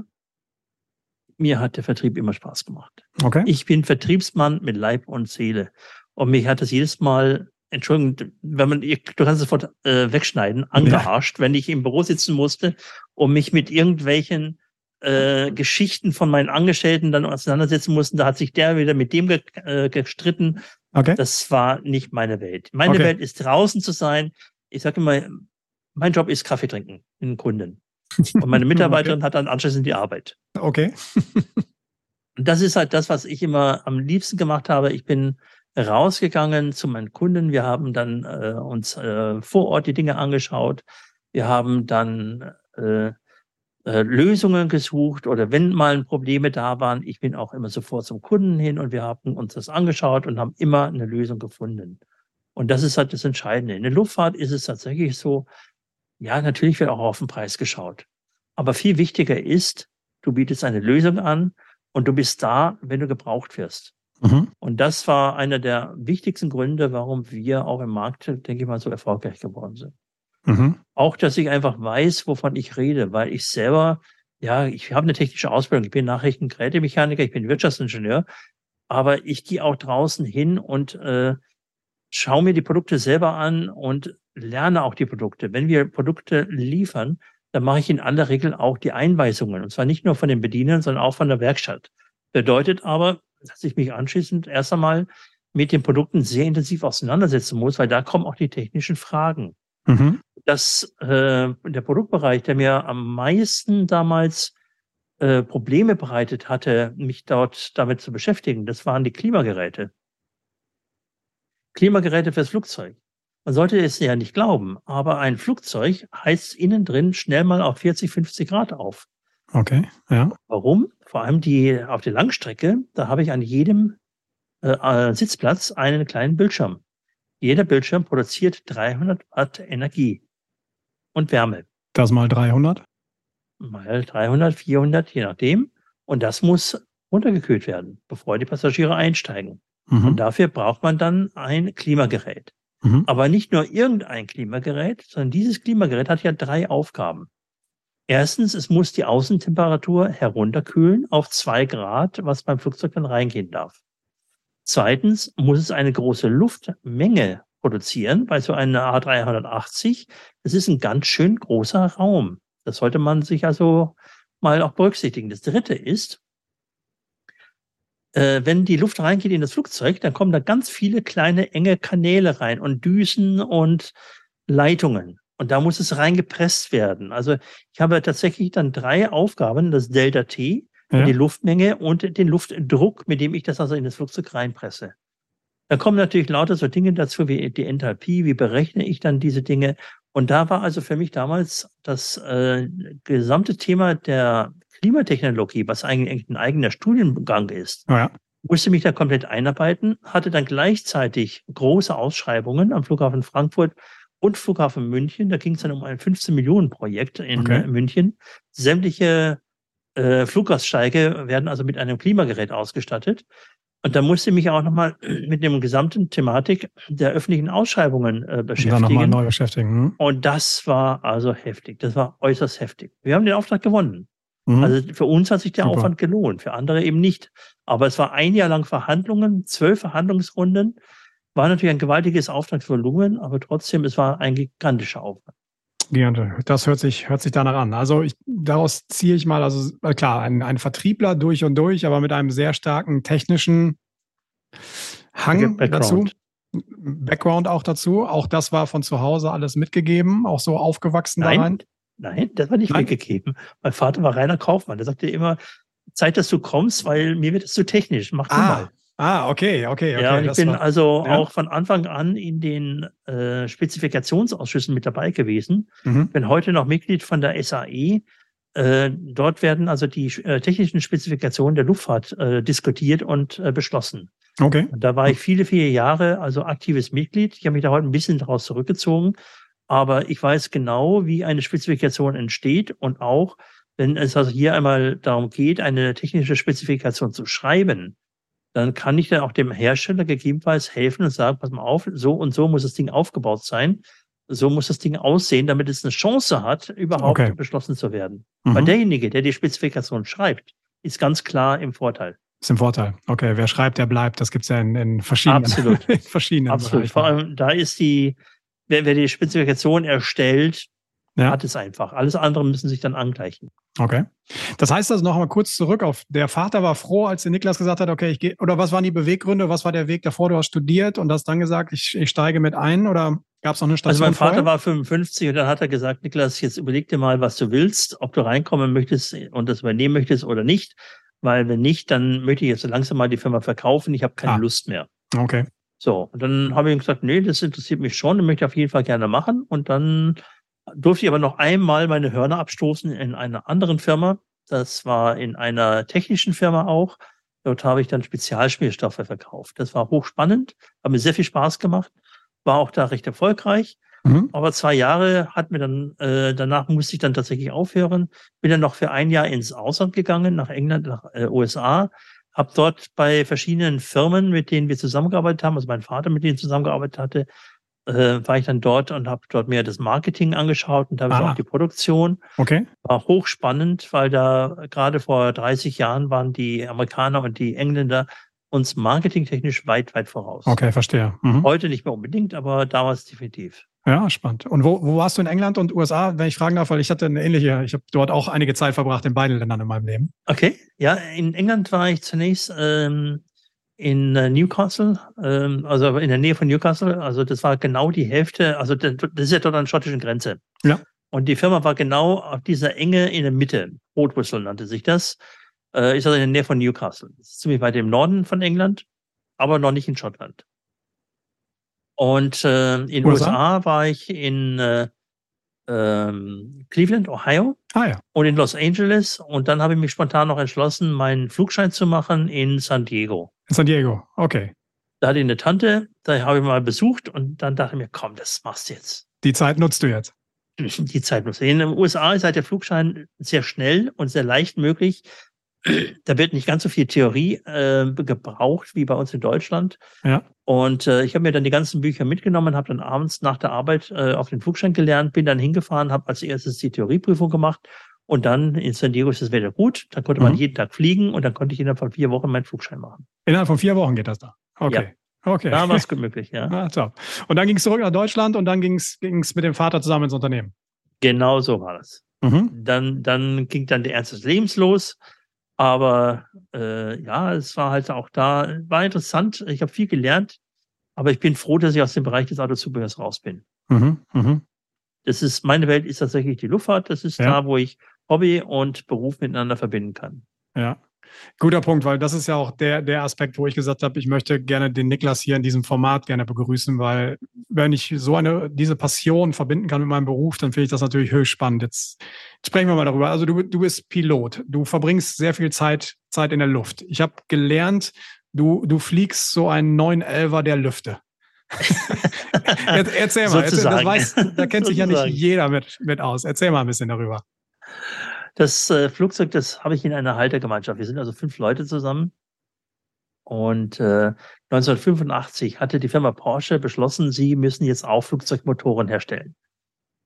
mir hat der Vertrieb immer Spaß gemacht. Okay. Ich bin Vertriebsmann mit Leib und Seele. Und mich hat das jedes Mal, Entschuldigung, wenn man, du kannst es sofort äh, wegschneiden, angearscht, ja. wenn ich im Büro sitzen musste, um mich mit irgendwelchen äh, Geschichten von meinen Angestellten dann auseinandersetzen mussten. Da hat sich der wieder mit dem ge äh, gestritten. Okay. Das war nicht meine Welt. Meine okay. Welt ist draußen zu sein. Ich sage immer, mein Job ist Kaffee trinken in den Kunden. Und meine Mitarbeiterin [laughs] okay. hat dann anschließend die Arbeit. Okay. [laughs] Und das ist halt das, was ich immer am liebsten gemacht habe. Ich bin rausgegangen zu meinen Kunden. Wir haben dann äh, uns äh, vor Ort die Dinge angeschaut. Wir haben dann äh, äh, Lösungen gesucht oder wenn mal Probleme da waren, ich bin auch immer sofort zum Kunden hin und wir haben uns das angeschaut und haben immer eine Lösung gefunden. Und das ist halt das Entscheidende. In der Luftfahrt ist es tatsächlich so, ja, natürlich wird auch auf den Preis geschaut. Aber viel wichtiger ist, du bietest eine Lösung an und du bist da, wenn du gebraucht wirst. Mhm. Und das war einer der wichtigsten Gründe, warum wir auch im Markt, denke ich mal, so erfolgreich geworden sind. Mhm. Auch, dass ich einfach weiß, wovon ich rede, weil ich selber, ja, ich habe eine technische Ausbildung, ich bin Nachrichtengerätemechaniker, ich bin Wirtschaftsingenieur, aber ich gehe auch draußen hin und äh, schaue mir die Produkte selber an und lerne auch die Produkte. Wenn wir Produkte liefern, dann mache ich in aller Regel auch die Einweisungen. Und zwar nicht nur von den Bedienern, sondern auch von der Werkstatt. Bedeutet aber, dass ich mich anschließend erst einmal mit den Produkten sehr intensiv auseinandersetzen muss, weil da kommen auch die technischen Fragen. Mhm. Das, äh, der Produktbereich, der mir am meisten damals äh, Probleme bereitet hatte, mich dort damit zu beschäftigen, das waren die Klimageräte. Klimageräte fürs Flugzeug. Man sollte es ja nicht glauben, aber ein Flugzeug heizt innen drin schnell mal auf 40, 50 Grad auf. Okay, ja. Warum? Vor allem die auf der Langstrecke, da habe ich an jedem äh, äh Sitzplatz einen kleinen Bildschirm. Jeder Bildschirm produziert 300 Watt Energie und Wärme. Das mal 300? Mal 300, 400, je nachdem. Und das muss runtergekühlt werden, bevor die Passagiere einsteigen. Mhm. Und dafür braucht man dann ein Klimagerät. Mhm. Aber nicht nur irgendein Klimagerät, sondern dieses Klimagerät hat ja drei Aufgaben. Erstens, es muss die Außentemperatur herunterkühlen auf zwei Grad, was beim Flugzeug dann reingehen darf. Zweitens muss es eine große Luftmenge produzieren, weil so eine A380, das ist ein ganz schön großer Raum. Das sollte man sich also mal auch berücksichtigen. Das dritte ist, äh, wenn die Luft reingeht in das Flugzeug, dann kommen da ganz viele kleine enge Kanäle rein und Düsen und Leitungen. Und da muss es reingepresst werden. Also ich habe tatsächlich dann drei Aufgaben, das Delta T, ja. die Luftmenge und den Luftdruck, mit dem ich das also in das Flugzeug reinpresse. Da kommen natürlich lauter so Dinge dazu wie die Enthalpie, wie berechne ich dann diese Dinge. Und da war also für mich damals das äh, gesamte Thema der Klimatechnologie, was eigentlich ein eigener Studiengang ist, ja. musste mich da komplett einarbeiten, hatte dann gleichzeitig große Ausschreibungen am Flughafen Frankfurt und Flughafen München. Da ging es dann um ein 15 Millionen Projekt in okay. München. Sämtliche äh, Fluggaststeige werden also mit einem Klimagerät ausgestattet. Und da musste ich mich auch nochmal [clears throat] mit dem gesamten Thematik der öffentlichen Ausschreibungen äh, beschäftigen. Nochmal neu beschäftigen. Hm? Und das war also heftig. Das war äußerst heftig. Wir haben den Auftrag gewonnen. Mhm. Also für uns hat sich der Super. Aufwand gelohnt, für andere eben nicht. Aber es war ein Jahr lang Verhandlungen, zwölf Verhandlungsrunden. War natürlich ein gewaltiges Auftragsvolumen, aber trotzdem, es war ein gigantischer Aufwand. Das hört sich, hört sich danach an. Also ich, daraus ziehe ich mal, also klar, ein, ein Vertriebler durch und durch, aber mit einem sehr starken technischen Hang Background. dazu. Background auch dazu. Auch das war von zu Hause alles mitgegeben, auch so aufgewachsen Nein, daran. Nein, das war nicht Nein. mitgegeben. Mein Vater war reiner Kaufmann. Der sagte immer, Zeit, dass du kommst, weil mir wird es zu technisch. Mach ah. mal. Ah, okay, okay, okay. Ja, ich bin war, also ja. auch von Anfang an in den äh, Spezifikationsausschüssen mit dabei gewesen. Mhm. Bin heute noch Mitglied von der SAE. Äh, dort werden also die äh, technischen Spezifikationen der Luftfahrt äh, diskutiert und äh, beschlossen. Okay. Und da war ich viele, viele Jahre also aktives Mitglied. Ich habe mich da heute ein bisschen daraus zurückgezogen. Aber ich weiß genau, wie eine Spezifikation entsteht und auch, wenn es also hier einmal darum geht, eine technische Spezifikation zu schreiben, dann kann ich dann auch dem Hersteller gegebenenfalls helfen und sagen, pass mal auf, so und so muss das Ding aufgebaut sein. So muss das Ding aussehen, damit es eine Chance hat, überhaupt okay. beschlossen zu werden. Mhm. Weil derjenige, der die Spezifikation schreibt, ist ganz klar im Vorteil. Ist im Vorteil. Okay, wer schreibt, der bleibt. Das gibt es ja in, in verschiedenen, Absolut. [laughs] in verschiedenen Absolut. Bereichen. Vor allem, da ist die, wer, wer die Spezifikation erstellt, ja. hat es einfach. Alles andere müssen sich dann angleichen. Okay. Das heißt also noch mal kurz zurück auf, der Vater war froh, als der Niklas gesagt hat, okay, ich gehe, oder was waren die Beweggründe, was war der Weg davor, du hast studiert und hast dann gesagt, ich, ich steige mit ein oder gab es noch eine Station Also mein Vater vorher? war 55 und dann hat er gesagt, Niklas, jetzt überleg dir mal, was du willst, ob du reinkommen möchtest und das übernehmen möchtest oder nicht, weil wenn nicht, dann möchte ich jetzt so langsam mal die Firma verkaufen, ich habe keine ah. Lust mehr. Okay. So, und dann habe ich gesagt, nee, das interessiert mich schon, das möchte ich auf jeden Fall gerne machen. Und dann durfte ich aber noch einmal meine Hörner abstoßen in einer anderen Firma. Das war in einer technischen Firma auch. Dort habe ich dann Spezialspielstoffe verkauft. Das war hochspannend, hat mir sehr viel Spaß gemacht, war auch da recht erfolgreich. Mhm. Aber zwei Jahre hat mir dann, äh, danach musste ich dann tatsächlich aufhören. Bin dann noch für ein Jahr ins Ausland gegangen, nach England, nach äh, USA. Hab dort bei verschiedenen Firmen, mit denen wir zusammengearbeitet haben, also mein Vater mit denen zusammengearbeitet hatte, äh, war ich dann dort und habe dort mir das Marketing angeschaut und habe auch die Produktion. Okay. War hochspannend, weil da gerade vor 30 Jahren waren die Amerikaner und die Engländer uns marketingtechnisch weit, weit voraus. Okay, verstehe. Mhm. Heute nicht mehr unbedingt, aber damals definitiv. Ja, spannend. Und wo, wo warst du in England und USA, wenn ich fragen darf, weil ich hatte eine ähnliche, ich habe dort auch einige Zeit verbracht in beiden Ländern in meinem Leben. Okay, ja, in England war ich zunächst ähm, in äh, Newcastle, ähm, also in der Nähe von Newcastle. Also das war genau die Hälfte, also das, das ist ja dort an der schottischen Grenze. Ja. Und die Firma war genau auf dieser Enge in der Mitte. Rotwhistle nannte sich das. Äh, ist also in der Nähe von Newcastle. Das ist ziemlich weit im Norden von England, aber noch nicht in Schottland. Und äh, in USA? USA war ich in äh, ähm, Cleveland, Ohio ah, ja. und in Los Angeles. Und dann habe ich mich spontan noch entschlossen, meinen Flugschein zu machen in San Diego. In San Diego, okay. Da hatte ich eine Tante, da habe ich mal besucht und dann dachte ich mir, komm, das machst du jetzt. Die Zeit nutzt du jetzt. [laughs] Die Zeit nutzt du. In den USA ist halt der Flugschein sehr schnell und sehr leicht möglich da wird nicht ganz so viel Theorie äh, gebraucht wie bei uns in Deutschland. Ja. Und äh, ich habe mir dann die ganzen Bücher mitgenommen, habe dann abends nach der Arbeit äh, auf den Flugschein gelernt, bin dann hingefahren, habe als erstes die Theorieprüfung gemacht und dann in San Diego ist das Wetter gut. Dann konnte mhm. man jeden Tag fliegen und dann konnte ich innerhalb von vier Wochen meinen Flugschein machen. Innerhalb von vier Wochen geht das da? Okay. Ja. Okay. Da war es gut möglich, ja. [laughs] Ah, top. Und dann ging es zurück nach Deutschland und dann ging es mit dem Vater zusammen ins Unternehmen. Genau so war das. Mhm. Dann, dann ging dann der Ernst des Lebens los. Aber äh, ja, es war halt auch da, war interessant. Ich habe viel gelernt, aber ich bin froh, dass ich aus dem Bereich des Autozubehörs raus bin. Mhm, mh. Das ist, meine Welt ist tatsächlich die Luftfahrt. Das ist ja. da, wo ich Hobby und Beruf miteinander verbinden kann. Ja. Guter Punkt, weil das ist ja auch der, der Aspekt, wo ich gesagt habe, ich möchte gerne den Niklas hier in diesem Format gerne begrüßen, weil wenn ich so eine, diese Passion verbinden kann mit meinem Beruf, dann finde ich das natürlich höchst spannend. Jetzt sprechen wir mal darüber. Also du, du bist Pilot. Du verbringst sehr viel Zeit, Zeit in der Luft. Ich habe gelernt, du, du fliegst so einen 911er der Lüfte. [laughs] erzähl mal, das weiß, da kennt sich ja nicht jeder mit, mit aus. Erzähl mal ein bisschen darüber. Das äh, Flugzeug, das habe ich in einer Haltergemeinschaft. Wir sind also fünf Leute zusammen. Und äh, 1985 hatte die Firma Porsche beschlossen, sie müssen jetzt auch Flugzeugmotoren herstellen.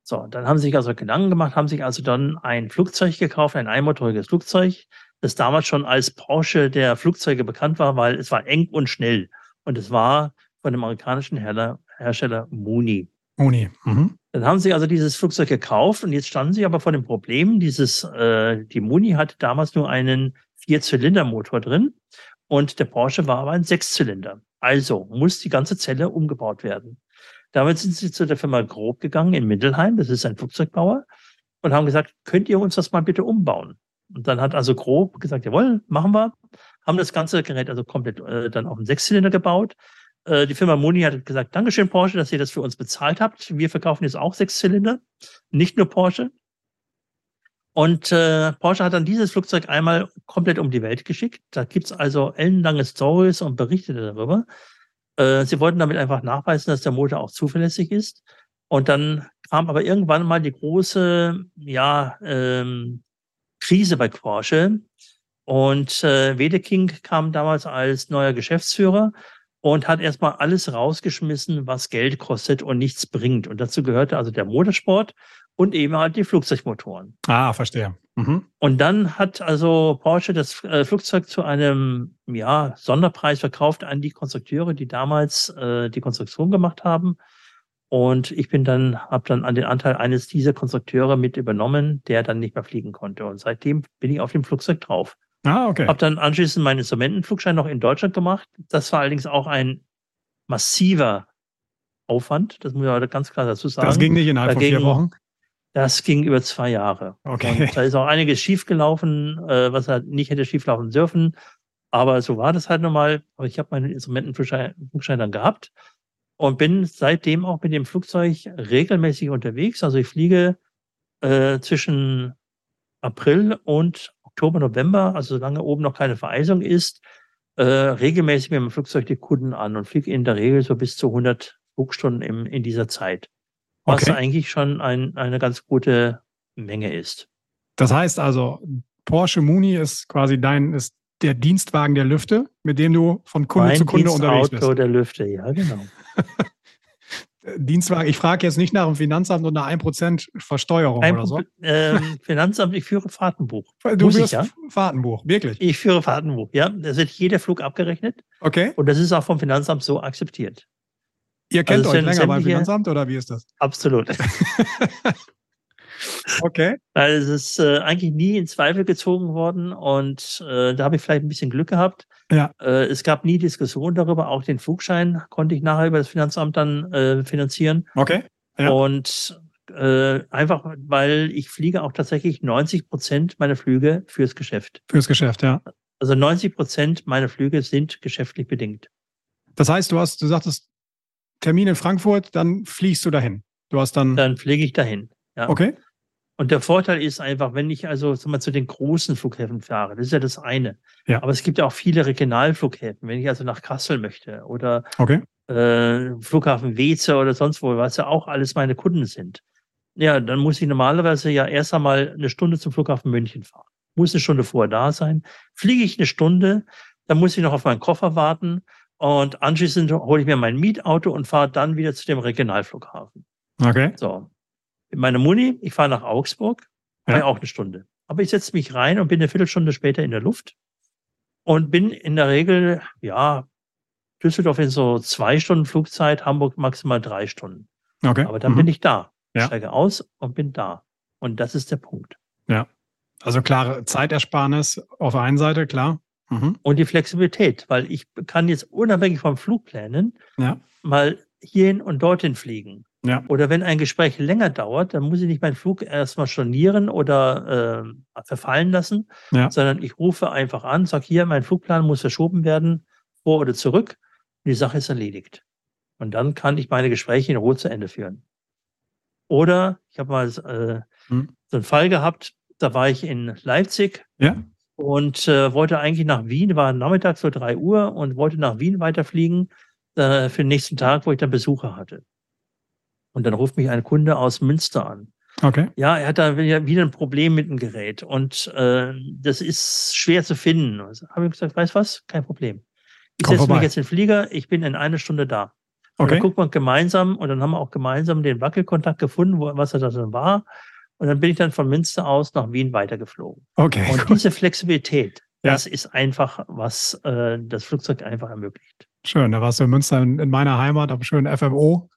So, dann haben sie sich also Gedanken gemacht, haben sich also dann ein Flugzeug gekauft, ein einmotoriges Flugzeug, das damals schon als Porsche der Flugzeuge bekannt war, weil es war eng und schnell. Und es war von dem amerikanischen Hersteller, Mooney. Mooney. Mhm. Dann haben sie also dieses Flugzeug gekauft und jetzt standen sie aber vor dem Problem, dieses, äh, die Mooney hatte damals nur einen Vierzylindermotor drin und der Porsche war aber ein Sechszylinder. Also muss die ganze Zelle umgebaut werden. Damit sind sie zu der Firma Grob gegangen in Mindelheim, das ist ein Flugzeugbauer, und haben gesagt, könnt ihr uns das mal bitte umbauen? Und dann hat also Grob gesagt, jawohl, machen wir. Haben das ganze Gerät also komplett äh, dann auf einen Sechszylinder gebaut. Äh, die Firma Moni hat gesagt, Dankeschön Porsche, dass ihr das für uns bezahlt habt. Wir verkaufen jetzt auch Sechszylinder, nicht nur Porsche. Und äh, Porsche hat dann dieses Flugzeug einmal komplett um die Welt geschickt. Da gibt's also ellenlange Stories und Berichte darüber. Äh, sie wollten damit einfach nachweisen, dass der Motor auch zuverlässig ist. Und dann kam aber irgendwann mal die große, ja, ähm, Krise bei Porsche. Und äh, Wedeking kam damals als neuer Geschäftsführer und hat erstmal alles rausgeschmissen, was Geld kostet und nichts bringt. Und dazu gehörte also der Motorsport und eben halt die Flugzeugmotoren. Ah, verstehe. Mhm. Und dann hat also Porsche das äh, Flugzeug zu einem ja, Sonderpreis verkauft an die Konstrukteure, die damals äh, die Konstruktion gemacht haben. Und ich bin dann, habe dann an den Anteil eines dieser Konstrukteure mit übernommen, der dann nicht mehr fliegen konnte. Und seitdem bin ich auf dem Flugzeug drauf. Ah, okay. Habe dann anschließend meinen Instrumentenflugschein noch in Deutschland gemacht. Das war allerdings auch ein massiver Aufwand. Das muss ich heute ganz klar dazu sagen. Das ging nicht innerhalb Dagegen, von vier Wochen? Das ging über zwei Jahre. Okay. Und da ist auch einiges schiefgelaufen, äh, was halt nicht hätte schieflaufen dürfen. Aber so war das halt nochmal. Aber ich habe meinen Instrumentenflugschein dann gehabt. und bin seitdem auch mit dem Flugzeug regelmäßig unterwegs. Also ich fliege äh, zwischen April und Oktober, November, also solange oben noch keine Vereisung ist, äh, regelmäßig mit dem Flugzeug die Kunden an und fliege in der Regel so bis zu 100 Flugstunden im, in dieser Zeit. Was okay. eigentlich schon ein, eine ganz gute Menge ist. Das heißt also, Porsche Muni ist quasi dein, ist der Dienstwagen der Lüfte, mit dem du von Kunde mein zu Kunde unterwegs bist. Auto der Lüfte, ja, genau. [laughs] Dienstwagen, ich frage jetzt nicht nach dem Finanzamt und nach 1% Versteuerung Ein oder so. Ähm, [laughs] Finanzamt, ich führe Fahrtenbuch. Du Muss ich, ja? Fahrtenbuch, wirklich? Ich führe Fahrtenbuch, ja. Da wird jeder Flug abgerechnet. Okay. Und das ist auch vom Finanzamt so akzeptiert. Ihr kennt also euch länger beim Finanzamt oder wie ist das? Absolut. [laughs] okay. Weil es ist äh, eigentlich nie in Zweifel gezogen worden und äh, da habe ich vielleicht ein bisschen Glück gehabt. Ja. Äh, es gab nie Diskussion darüber. Auch den Flugschein konnte ich nachher über das Finanzamt dann äh, finanzieren. Okay. Ja. Und äh, einfach, weil ich fliege auch tatsächlich 90 Prozent meiner Flüge fürs Geschäft. Fürs Geschäft, ja. Also 90 Prozent meiner Flüge sind geschäftlich bedingt. Das heißt, du hast, du sagtest Termin in Frankfurt, dann fliegst du dahin. Du hast dann. Dann fliege ich dahin. Ja. Okay. Und der Vorteil ist einfach, wenn ich also mal, zu den großen Flughäfen fahre, das ist ja das eine. Ja. Aber es gibt ja auch viele Regionalflughäfen. Wenn ich also nach Kassel möchte oder okay. äh, Flughafen Weze oder sonst wo, was ja auch alles meine Kunden sind. Ja, dann muss ich normalerweise ja erst einmal eine Stunde zum Flughafen München fahren. Muss eine Stunde vorher da sein. Fliege ich eine Stunde, dann muss ich noch auf meinen Koffer warten und anschließend hole ich mir mein Mietauto und fahre dann wieder zu dem Regionalflughafen. Okay. So, meine Muni, ich fahre nach Augsburg, ja. auch eine Stunde. Aber ich setze mich rein und bin eine Viertelstunde später in der Luft und bin in der Regel, ja, Düsseldorf in so zwei Stunden Flugzeit, Hamburg maximal drei Stunden. Okay. Aber dann mhm. bin ich da. Ja. Steige aus und bin da. Und das ist der Punkt. Ja. Also klare Zeitersparnis auf der einen Seite, klar. Mhm. Und die Flexibilität, weil ich kann jetzt unabhängig vom Flugplänen ja. mal hierhin und dorthin fliegen. Ja. Oder wenn ein Gespräch länger dauert, dann muss ich nicht meinen Flug erstmal stornieren oder äh, verfallen lassen, ja. sondern ich rufe einfach an, sage hier, mein Flugplan muss verschoben werden, vor oder zurück. Und die Sache ist erledigt. Und dann kann ich meine Gespräche in Ruhe zu Ende führen. Oder ich habe mal äh, hm. so einen Fall gehabt, da war ich in Leipzig ja. und äh, wollte eigentlich nach Wien, war nachmittags so drei Uhr und wollte nach Wien weiterfliegen äh, für den nächsten Tag, wo ich dann Besucher hatte. Und dann ruft mich ein Kunde aus Münster an. Okay. Ja, er hat da wieder ein Problem mit dem Gerät und äh, das ist schwer zu finden. Also habe ich gesagt, weißt was? Kein Problem. Ich setze mich jetzt in den Flieger, ich bin in einer Stunde da. Okay. Und dann guckt man gemeinsam und dann haben wir auch gemeinsam den Wackelkontakt gefunden, wo, was er da dann war. Und dann bin ich dann von Münster aus nach Wien weitergeflogen. Okay. Und gut. diese Flexibilität, ja. das ist einfach, was äh, das Flugzeug einfach ermöglicht. Schön, da warst du in Münster in, in meiner Heimat am schönen FMO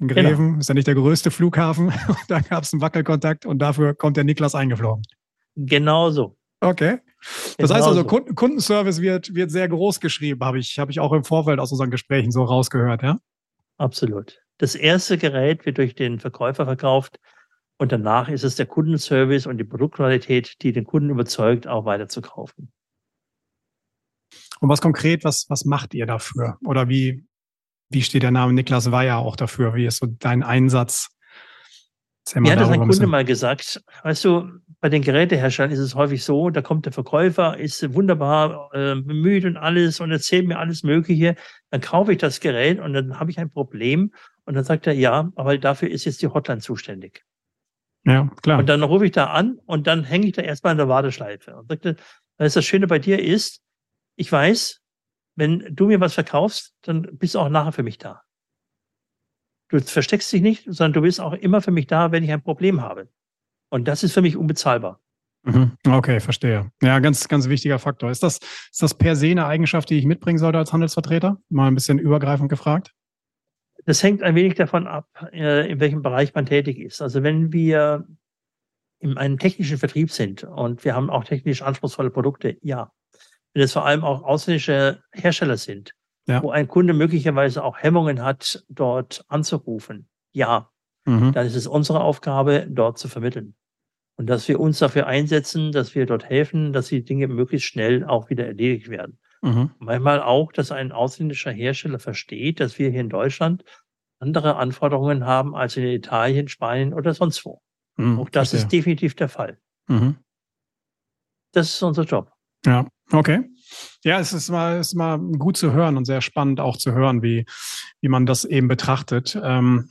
in Greven. Genau. Ist ja nicht der größte Flughafen. [laughs] da gab es einen Wackelkontakt und dafür kommt der Niklas eingeflogen. Genau so. Okay. Das genau heißt also, so. Kundenservice wird, wird sehr groß geschrieben, habe ich, hab ich auch im Vorfeld aus unseren Gesprächen so rausgehört, ja? Absolut. Das erste Gerät wird durch den Verkäufer verkauft und danach ist es der Kundenservice und die Produktqualität, die den Kunden überzeugt, auch weiter zu kaufen. Und was konkret, was, was macht ihr dafür? Oder wie, wie steht der Name Niklas Weyer auch dafür? Wie ist so dein Einsatz? Mir hat das ein Kunde mal gesagt, weißt du, bei den Geräteherstellern ist es häufig so, da kommt der Verkäufer, ist wunderbar äh, bemüht und alles und erzählt mir alles Mögliche. Dann kaufe ich das Gerät und dann habe ich ein Problem. Und dann sagt er, ja, aber dafür ist jetzt die Hotline zuständig. Ja, klar. Und dann rufe ich da an und dann hänge ich da erstmal in der Warteschleife. Und sagte, das Schöne bei dir ist, ich weiß, wenn du mir was verkaufst, dann bist du auch nachher für mich da. Du versteckst dich nicht, sondern du bist auch immer für mich da, wenn ich ein Problem habe. Und das ist für mich unbezahlbar. Mhm. Okay, verstehe. Ja, ganz, ganz wichtiger Faktor. Ist das, ist das per se eine Eigenschaft, die ich mitbringen sollte als Handelsvertreter? Mal ein bisschen übergreifend gefragt. Das hängt ein wenig davon ab, äh, in welchem Bereich man tätig ist. Also wenn wir in einem technischen Vertrieb sind und wir haben auch technisch anspruchsvolle Produkte, ja wenn es vor allem auch ausländische Hersteller sind, ja. wo ein Kunde möglicherweise auch Hemmungen hat, dort anzurufen, ja, mhm. dann ist es unsere Aufgabe, dort zu vermitteln. Und dass wir uns dafür einsetzen, dass wir dort helfen, dass die Dinge möglichst schnell auch wieder erledigt werden. Mhm. Manchmal auch, dass ein ausländischer Hersteller versteht, dass wir hier in Deutschland andere Anforderungen haben als in Italien, Spanien oder sonst wo. Mhm, Auch das verstehe. ist definitiv der Fall. Mhm. Das ist unser Job. Ja, okay. Ja, es ist mal, ist mal gut zu hören und sehr spannend auch zu hören, wie, wie man das eben betrachtet. Ähm,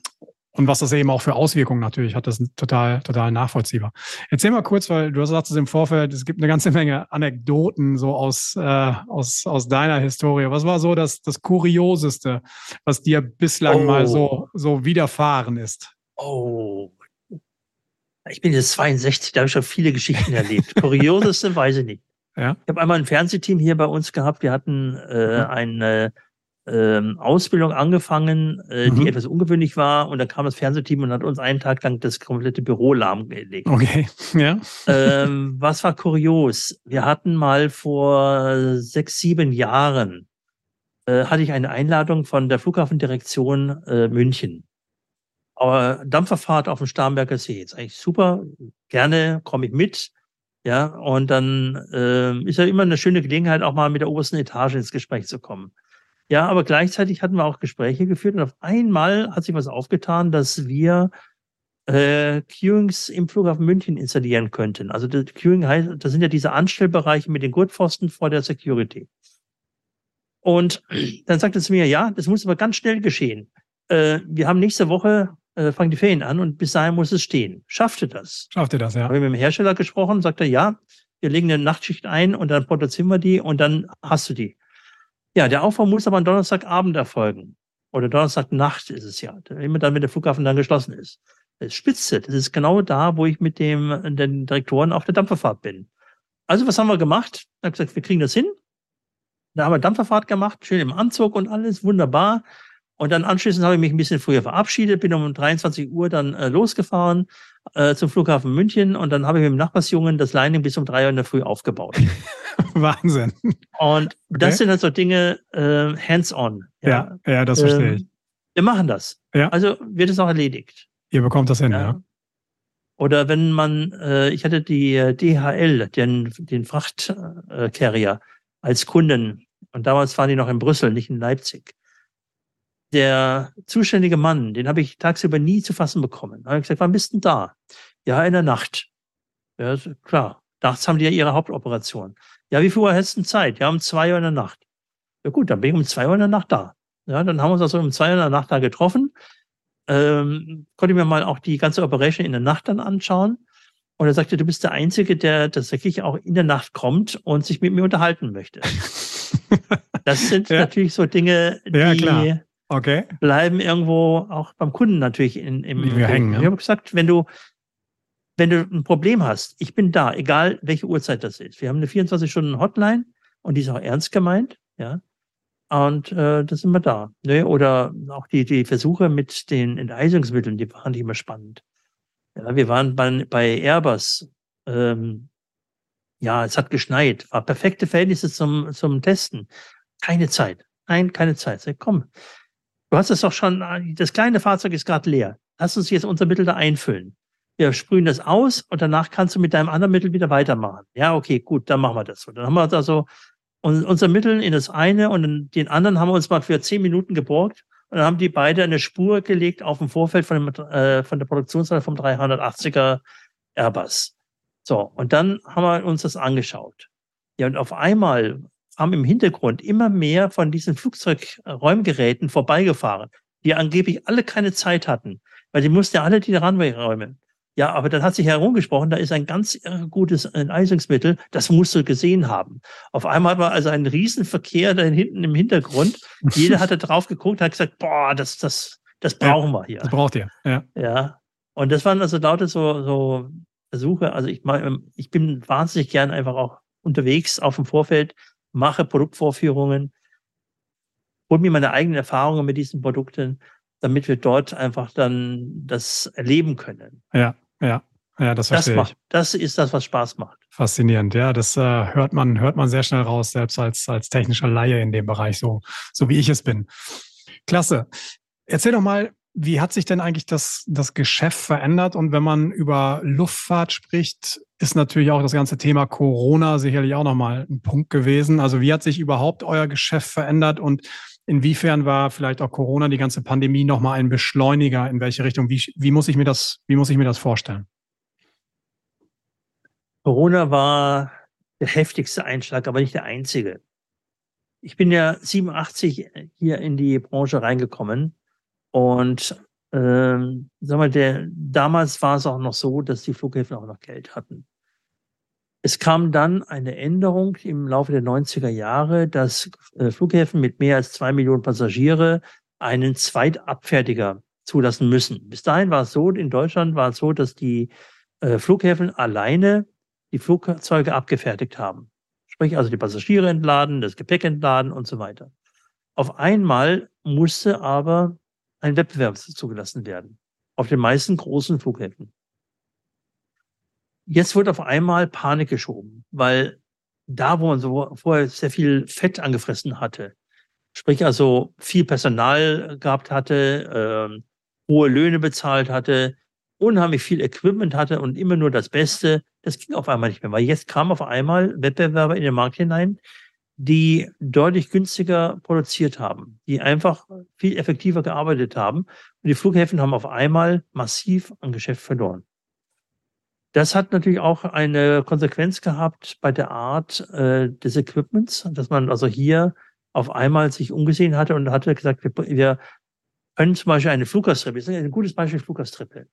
und was das eben auch für Auswirkungen natürlich hat, das ist total, total nachvollziehbar. Erzähl mal kurz, weil du sagst es im Vorfeld, es gibt eine ganze Menge Anekdoten so aus, äh, aus, aus deiner Historie. Was war so das, das Kurioseste, was dir bislang oh. mal so, so widerfahren ist? Oh. Ich bin jetzt 62, da habe ich schon viele Geschichten erlebt. Kurioseste weiß ich nicht. Ja. Ich habe einmal ein Fernsehteam hier bei uns gehabt. Wir hatten äh, mhm. eine ähm, Ausbildung angefangen, äh, mhm. die etwas ungewöhnlich war. Und dann kam das Fernsehteam und hat uns einen Tag lang das komplette Büro lahmgelegt. Okay, [laughs] ja. Ähm, was war kurios? Wir hatten mal vor sechs, sieben Jahren, äh, hatte ich eine Einladung von der Flughafendirektion äh, München. Aber Dampferfahrt auf dem Starnberger See. Ist eigentlich super. Gerne komme ich mit. Ja, und dann äh, ist ja immer eine schöne Gelegenheit, auch mal mit der obersten Etage ins Gespräch zu kommen. Ja, aber gleichzeitig hatten wir auch Gespräche geführt und auf einmal hat sich was aufgetan, dass wir äh, Queuings im Flughafen München installieren könnten. Also das Queuing heißt, das sind ja diese Anstellbereiche mit den Gurtpfosten vor der Security. Und dann sagte es mir, ja, das muss aber ganz schnell geschehen. Äh, wir haben nächste Woche, äh, fangen die Ferien an und bis dahin muss es stehen. Schafft ihr das? Schafft ihr das, ja. Habe ich mit dem Hersteller gesprochen, sagt er, ja, wir legen eine Nachtschicht ein und dann produzieren wir die und dann hast du die. Ja, der Aufbau muss aber am Donnerstagabend erfolgen. Oder Donnerstagnacht ist es ja, immer dann, wenn der Flughafen dann geschlossen ist. Das ist spitze. Das ist genau da, wo ich mit dem, den Direktoren auf der Dampferfahrt bin. Also, was haben wir gemacht? Ich habe gesagt, wir kriegen das hin. Da haben wir Dampferfahrt gemacht, schön im Anzug und alles, wunderbar. Und dann anschließend habe ich mich ein bisschen früher verabschiedet, bin um 23 Uhr dann äh, losgefahren äh, zum Flughafen München und dann habe ich mit dem Nachbarsjungen das Lining bis um drei Uhr in der Früh aufgebaut. [laughs] Wahnsinn. Und das okay. sind halt so Dinge äh, hands-on. Ja. ja, ja, das verstehe ähm, ich. Wir machen das. Ja. Also wird es auch erledigt. Ihr bekommt das hin, ja. ja. Oder wenn man, äh, ich hatte die äh, DHL, den, den Frachtcarrier als Kunden und damals waren die noch in Brüssel, nicht in Leipzig der zuständige Mann, den habe ich tagsüber nie zu fassen bekommen. Da habe ich gesagt, wann bist du da? Ja, in der Nacht. Ja, klar. Nachts haben die ja ihre Hauptoperation. Ja, wie viel Uhr hättest du Zeit? Ja, um zwei Uhr in der Nacht. Ja gut, dann bin ich um zwei Uhr in der Nacht da. Ja, dann haben wir uns also um zwei Uhr in der Nacht da getroffen. Ähm, konnte mir mal auch die ganze Operation in der Nacht dann anschauen. Und er sagte, du bist der Einzige, der tatsächlich auch in der Nacht kommt und sich mit mir unterhalten möchte. [laughs] das sind ja. natürlich so Dinge, die, ja, Okay. Bleiben irgendwo auch beim Kunden natürlich in, im. Wir hängen, ja. Ich habe gesagt, wenn du, wenn du ein Problem hast, ich bin da, egal welche Uhrzeit das ist. Wir haben eine 24-Stunden-Hotline und die ist auch ernst gemeint, ja. Und äh, da sind wir da. Ne? Oder auch die, die Versuche mit den Enteisungsmitteln, die waren nicht immer spannend. Ja, wir waren bei, bei Airbus. Ähm, ja, es hat geschneit, war perfekte Verhältnisse zum, zum Testen. Keine Zeit. Nein, keine Zeit. Sag, komm, Du hast es doch schon, das kleine Fahrzeug ist gerade leer. Lass uns jetzt unser Mittel da einfüllen. Wir sprühen das aus und danach kannst du mit deinem anderen Mittel wieder weitermachen. Ja, okay, gut, dann machen wir das so. Dann haben wir also unser Mittel in das eine und den anderen haben wir uns mal für zehn Minuten geborgt und dann haben die beide eine Spur gelegt auf dem Vorfeld von, dem, äh, von der Produktionsseite vom 380er Airbus. So, und dann haben wir uns das angeschaut. Ja, und auf einmal haben im Hintergrund immer mehr von diesen Flugzeugräumgeräten vorbeigefahren, die angeblich alle keine Zeit hatten, weil die mussten ja alle die Runway räumen. Ja, aber dann hat sich herumgesprochen, da ist ein ganz gutes Enteisungsmittel, das musst du gesehen haben. Auf einmal war also ein Riesenverkehr da hinten im Hintergrund. Jeder hatte drauf geguckt, hat gesagt, boah, das, das, das brauchen ja, wir hier. Das braucht ihr, ja. Ja. Und das waren also lauter so, so Versuche. Also ich, ich bin wahnsinnig gern einfach auch unterwegs auf dem Vorfeld, mache Produktvorführungen, hole mir meine eigenen Erfahrungen mit diesen Produkten, damit wir dort einfach dann das erleben können. Ja, ja. Ja, das verstehe das macht, ich. Das ist das, was Spaß macht. Faszinierend, ja. Das äh, hört man, hört man sehr schnell raus, selbst als, als technischer Laie in dem Bereich, so, so wie ich es bin. Klasse. Erzähl doch mal, wie hat sich denn eigentlich das, das Geschäft verändert? Und wenn man über Luftfahrt spricht, ist natürlich auch das ganze Thema Corona sicherlich auch nochmal ein Punkt gewesen. Also wie hat sich überhaupt euer Geschäft verändert und Inwiefern war vielleicht auch Corona, die ganze Pandemie, nochmal ein Beschleuniger? In welche Richtung? Wie, wie, muss ich mir das, wie muss ich mir das vorstellen? Corona war der heftigste Einschlag, aber nicht der einzige. Ich bin ja 87 hier in die Branche reingekommen und ähm, sag mal, der, damals war es auch noch so, dass die Flughäfen auch noch Geld hatten. Es kam dann eine Änderung im Laufe der 90er Jahre, dass äh, Flughäfen mit mehr als zwei Millionen Passagiere einen Zweitabfertiger zulassen müssen. Bis dahin war es so, in Deutschland war es so, dass die äh, Flughäfen alleine die Flugzeuge abgefertigt haben. Sprich also die Passagiere entladen, das Gepäck entladen und so weiter. Auf einmal musste aber ein Wettbewerb zugelassen werden. Auf den meisten großen Flughäfen. Jetzt wird auf einmal Panik geschoben, weil da, wo man so vorher sehr viel Fett angefressen hatte, sprich also viel Personal gehabt hatte, äh, hohe Löhne bezahlt hatte, unheimlich viel Equipment hatte und immer nur das Beste, das ging auf einmal nicht mehr, weil jetzt kamen auf einmal Wettbewerber in den Markt hinein, die deutlich günstiger produziert haben, die einfach viel effektiver gearbeitet haben. Und die Flughäfen haben auf einmal massiv an Geschäft verloren. Das hat natürlich auch eine Konsequenz gehabt bei der Art äh, des Equipments, dass man also hier auf einmal sich umgesehen hatte und hatte gesagt, wir, wir können zum Beispiel eine Fluggastreppe, das ist ein gutes Beispiel Fluggastreppe.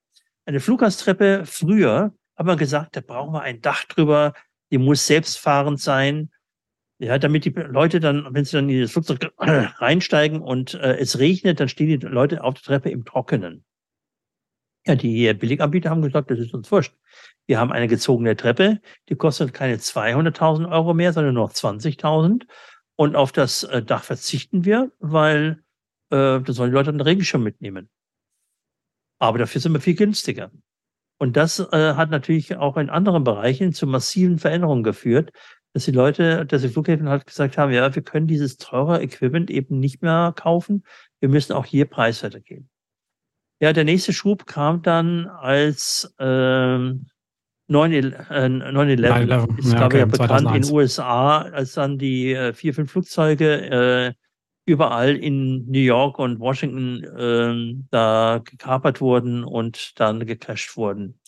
Eine Fluggastreppe früher hat man gesagt, da brauchen wir ein Dach drüber, die muss selbstfahrend sein, ja, damit die Leute dann, wenn sie dann in das Flugzeug [clears throat] reinsteigen und äh, es regnet, dann stehen die Leute auf der Treppe im Trockenen. Ja, die Billiganbieter haben gesagt, das ist uns wurscht. Wir haben eine gezogene Treppe, die kostet keine 200.000 Euro mehr, sondern nur 20.000. Und auf das äh, Dach verzichten wir, weil äh, da sollen die Leute einen Regenschirm mitnehmen. Aber dafür sind wir viel günstiger. Und das äh, hat natürlich auch in anderen Bereichen zu massiven Veränderungen geführt, dass die Leute, dass die Flughäfen halt gesagt haben, ja, wir können dieses teure Equipment eben nicht mehr kaufen. Wir müssen auch hier preiswerter gehen. Ja, der nächste Schub kam dann als ähm, 9-11. Äh, ist, ja, glaube ich, ja bekannt 2001. in den USA, als dann die äh, vier, fünf Flugzeuge äh, überall in New York und Washington äh, da gekapert wurden und dann gecrasht wurden.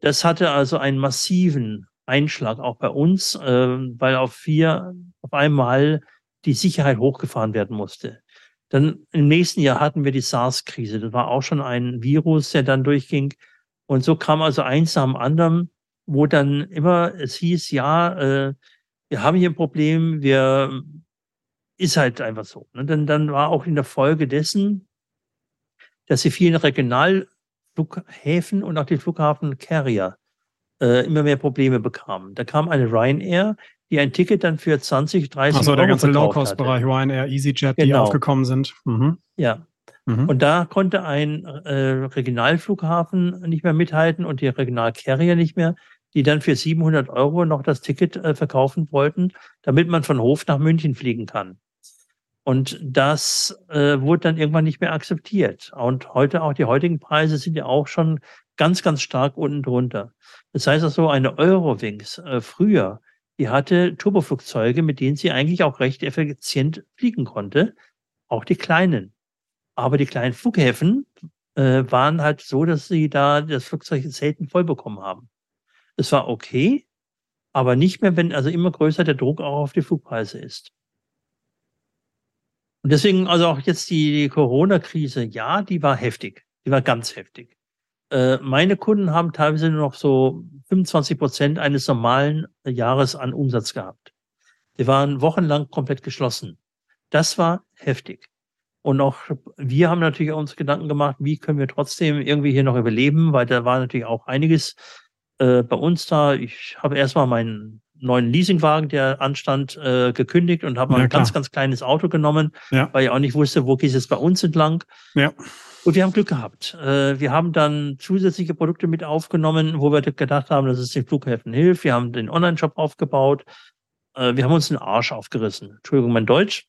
Das hatte also einen massiven Einschlag auch bei uns, äh, weil auf vier auf einmal die Sicherheit hochgefahren werden musste. Dann im nächsten Jahr hatten wir die SARS-Krise. Das war auch schon ein Virus, der dann durchging. Und so kam also eins dem anderen, wo dann immer es hieß, ja, äh, wir haben hier ein Problem, wir ist halt einfach so. Und ne? dann, dann war auch in der Folge dessen, dass die vielen Regionalflughäfen und auch die Flughafen Carrier äh, immer mehr Probleme bekamen. Da kam eine Ryanair, die ein Ticket dann für 20, 30 also Euro der ganze Low-Cost-Bereich, Ryanair, EasyJet, genau. die aufgekommen sind. Mhm. Ja. Mhm. Und da konnte ein äh, Regionalflughafen nicht mehr mithalten und die Regionalcarrier nicht mehr, die dann für 700 Euro noch das Ticket äh, verkaufen wollten, damit man von Hof nach München fliegen kann. Und das äh, wurde dann irgendwann nicht mehr akzeptiert. Und heute auch die heutigen Preise sind ja auch schon ganz, ganz stark unten drunter. Das heißt also, eine Eurowings äh, früher die hatte Turboflugzeuge, mit denen sie eigentlich auch recht effizient fliegen konnte, auch die kleinen. Aber die kleinen Flughäfen äh, waren halt so, dass sie da das Flugzeug selten voll bekommen haben. Es war okay, aber nicht mehr, wenn also immer größer der Druck auch auf die Flugpreise ist. Und deswegen also auch jetzt die Corona-Krise, ja, die war heftig. Die war ganz heftig. Äh, meine Kunden haben teilweise nur noch so 25 Prozent eines normalen Jahres an Umsatz gehabt. Die waren wochenlang komplett geschlossen. Das war heftig. Und auch wir haben natürlich uns Gedanken gemacht, wie können wir trotzdem irgendwie hier noch überleben, weil da war natürlich auch einiges äh, bei uns da. Ich habe erstmal meinen neuen Leasingwagen, der anstand, äh, gekündigt und habe mal ja, ein ganz, ganz kleines Auto genommen, ja. weil ich auch nicht wusste, wo geht es jetzt bei uns entlang. Ja. Und wir haben Glück gehabt. Äh, wir haben dann zusätzliche Produkte mit aufgenommen, wo wir gedacht haben, dass es den Flughäfen hilft. Wir haben den Online-Shop aufgebaut. Äh, wir haben uns den Arsch aufgerissen. Entschuldigung, mein Deutsch.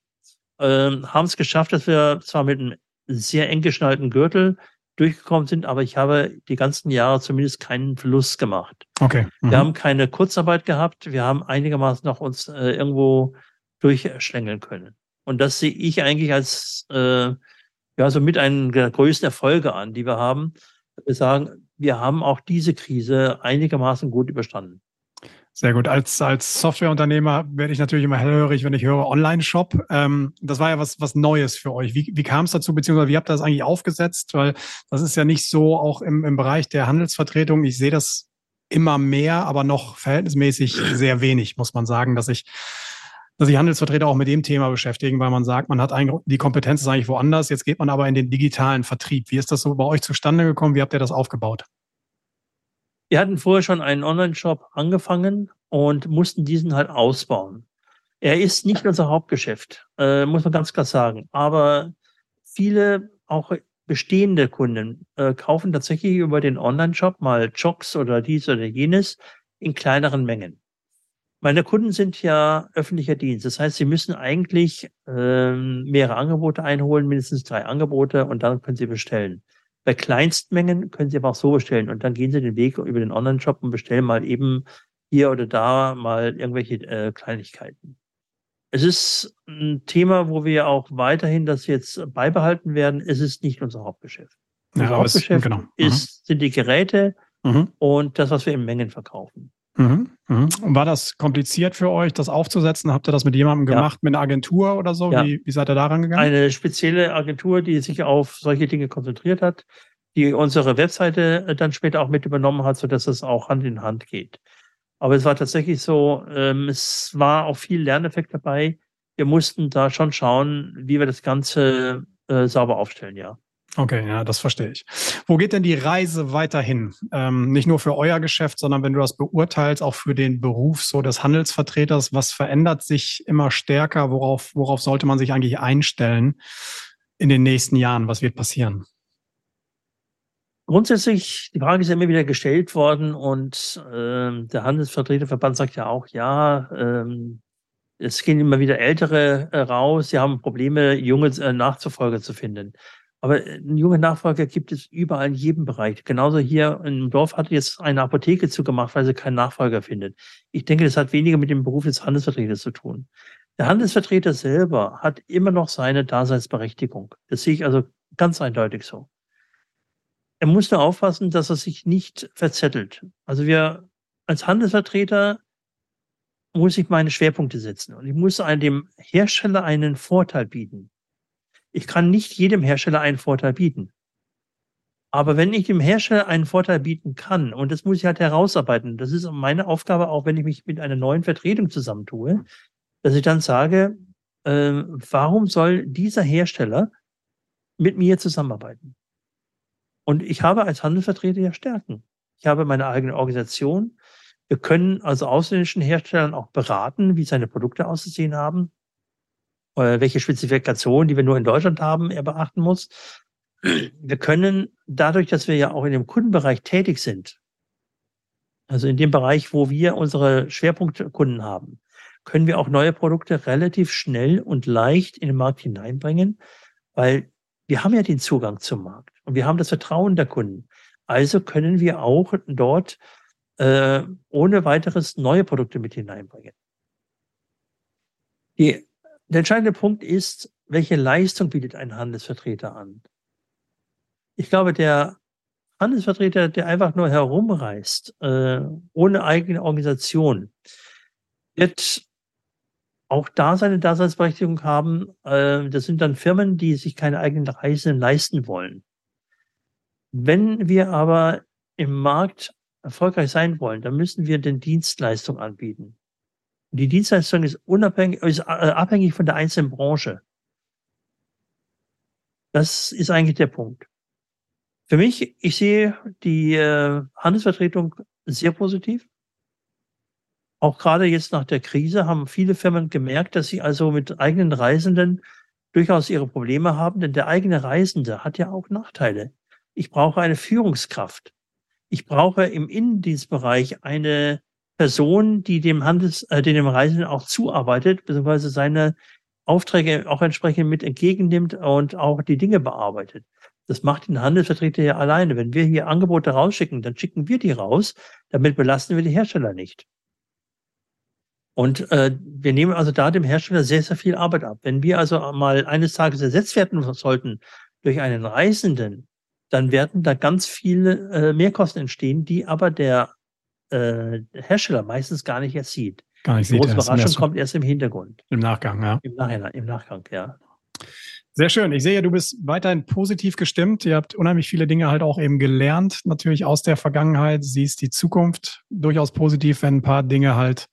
Ähm, haben es geschafft, dass wir zwar mit einem sehr eng geschnallten Gürtel durchgekommen sind, aber ich habe die ganzen Jahre zumindest keinen Verlust gemacht. Okay. Mhm. Wir haben keine Kurzarbeit gehabt. Wir haben einigermaßen noch uns äh, irgendwo durchschlängeln können. Und das sehe ich eigentlich als äh, ja so mit einem der größten Erfolge an, die wir haben. Wir sagen, wir haben auch diese Krise einigermaßen gut überstanden. Sehr gut. Als, als Softwareunternehmer werde ich natürlich immer hellhörig, wenn ich höre Online-Shop. Ähm, das war ja was, was Neues für euch. Wie, wie kam es dazu, beziehungsweise wie habt ihr das eigentlich aufgesetzt? Weil das ist ja nicht so auch im, im Bereich der Handelsvertretung. Ich sehe das immer mehr, aber noch verhältnismäßig sehr wenig, muss man sagen, dass ich dass sich Handelsvertreter auch mit dem Thema beschäftigen, weil man sagt, man hat eigentlich die Kompetenz ist eigentlich woanders, jetzt geht man aber in den digitalen Vertrieb. Wie ist das so bei euch zustande gekommen? Wie habt ihr das aufgebaut? Wir hatten vorher schon einen Online-Shop angefangen und mussten diesen halt ausbauen. Er ist nicht unser Hauptgeschäft, äh, muss man ganz klar sagen. Aber viele, auch bestehende Kunden, äh, kaufen tatsächlich über den Online-Shop mal Jocks oder dies oder jenes in kleineren Mengen. Meine Kunden sind ja öffentlicher Dienst. Das heißt, sie müssen eigentlich ähm, mehrere Angebote einholen, mindestens drei Angebote, und dann können sie bestellen. Bei Kleinstmengen können Sie aber auch so bestellen und dann gehen Sie den Weg über den Online-Shop und bestellen mal eben hier oder da mal irgendwelche äh, Kleinigkeiten. Es ist ein Thema, wo wir auch weiterhin das jetzt beibehalten werden. Es ist nicht unser Hauptgeschäft. Unser ja, Hauptgeschäft ist, genau. ist, sind die Geräte mhm. und das, was wir in Mengen verkaufen. Mhm, mhm. Und war das kompliziert für euch, das aufzusetzen? Habt ihr das mit jemandem gemacht, ja. mit einer Agentur oder so? Ja. Wie, wie seid ihr da rangegangen? Eine spezielle Agentur, die sich auf solche Dinge konzentriert hat, die unsere Webseite äh, dann später auch mit übernommen hat, sodass es auch Hand in Hand geht. Aber es war tatsächlich so, ähm, es war auch viel Lerneffekt dabei. Wir mussten da schon schauen, wie wir das Ganze äh, sauber aufstellen, ja. Okay, ja, das verstehe ich. Wo geht denn die Reise weiterhin? Ähm, nicht nur für euer Geschäft, sondern wenn du das beurteilst, auch für den Beruf so des Handelsvertreters. Was verändert sich immer stärker? Worauf, worauf sollte man sich eigentlich einstellen in den nächsten Jahren? Was wird passieren? Grundsätzlich, die Frage ist ja immer wieder gestellt worden und ähm, der Handelsvertreterverband sagt ja auch, ja, ähm, es gehen immer wieder Ältere äh, raus, sie haben Probleme, junge äh, Nachzufolger zu finden. Aber einen jungen Nachfolger gibt es überall in jedem Bereich. Genauso hier im Dorf hat jetzt eine Apotheke zugemacht, weil sie keinen Nachfolger findet. Ich denke, das hat weniger mit dem Beruf des Handelsvertreters zu tun. Der Handelsvertreter selber hat immer noch seine Daseinsberechtigung. Das sehe ich also ganz eindeutig so. Er muss nur aufpassen, dass er sich nicht verzettelt. Also wir als Handelsvertreter muss ich meine Schwerpunkte setzen und ich muss dem Hersteller einen Vorteil bieten. Ich kann nicht jedem Hersteller einen Vorteil bieten. Aber wenn ich dem Hersteller einen Vorteil bieten kann, und das muss ich halt herausarbeiten, das ist meine Aufgabe auch, wenn ich mich mit einer neuen Vertretung zusammentue, dass ich dann sage, äh, warum soll dieser Hersteller mit mir zusammenarbeiten? Und ich habe als Handelsvertreter ja Stärken. Ich habe meine eigene Organisation. Wir können also ausländischen Herstellern auch beraten, wie seine Produkte auszusehen haben welche Spezifikationen, die wir nur in Deutschland haben, er beachten muss. Wir können dadurch, dass wir ja auch in dem Kundenbereich tätig sind, also in dem Bereich, wo wir unsere Schwerpunktkunden haben, können wir auch neue Produkte relativ schnell und leicht in den Markt hineinbringen, weil wir haben ja den Zugang zum Markt und wir haben das Vertrauen der Kunden. Also können wir auch dort äh, ohne weiteres neue Produkte mit hineinbringen. Die der entscheidende Punkt ist, welche Leistung bietet ein Handelsvertreter an? Ich glaube, der Handelsvertreter, der einfach nur herumreist, äh, ohne eigene Organisation, wird auch da seine Daseinsberechtigung haben. Äh, das sind dann Firmen, die sich keine eigenen Reisen leisten wollen. Wenn wir aber im Markt erfolgreich sein wollen, dann müssen wir den Dienstleistung anbieten. Die Dienstleistung ist unabhängig, ist äh, abhängig von der einzelnen Branche. Das ist eigentlich der Punkt. Für mich, ich sehe die äh, Handelsvertretung sehr positiv. Auch gerade jetzt nach der Krise haben viele Firmen gemerkt, dass sie also mit eigenen Reisenden durchaus ihre Probleme haben, denn der eigene Reisende hat ja auch Nachteile. Ich brauche eine Führungskraft. Ich brauche im Innendienstbereich eine Person, die dem Handels, äh, dem Reisenden auch zuarbeitet, beziehungsweise seine Aufträge auch entsprechend mit entgegennimmt und auch die Dinge bearbeitet. Das macht den Handelsvertreter ja alleine. Wenn wir hier Angebote rausschicken, dann schicken wir die raus. Damit belasten wir die Hersteller nicht. Und äh, wir nehmen also da dem Hersteller sehr, sehr viel Arbeit ab. Wenn wir also mal eines Tages ersetzt werden sollten durch einen Reisenden, dann werden da ganz viele äh, Mehrkosten entstehen, die aber der äh, Hersteller meistens gar nicht erst sieht. Gar nicht Die sieht. große im Überraschung kommt erst im Hintergrund, Im Nachgang, ja. im Nachhinein, im Nachgang, ja. Sehr schön. Ich sehe, du bist weiterhin positiv gestimmt. Ihr habt unheimlich viele Dinge halt auch eben gelernt, natürlich aus der Vergangenheit. Siehst die Zukunft durchaus positiv, wenn ein paar Dinge halt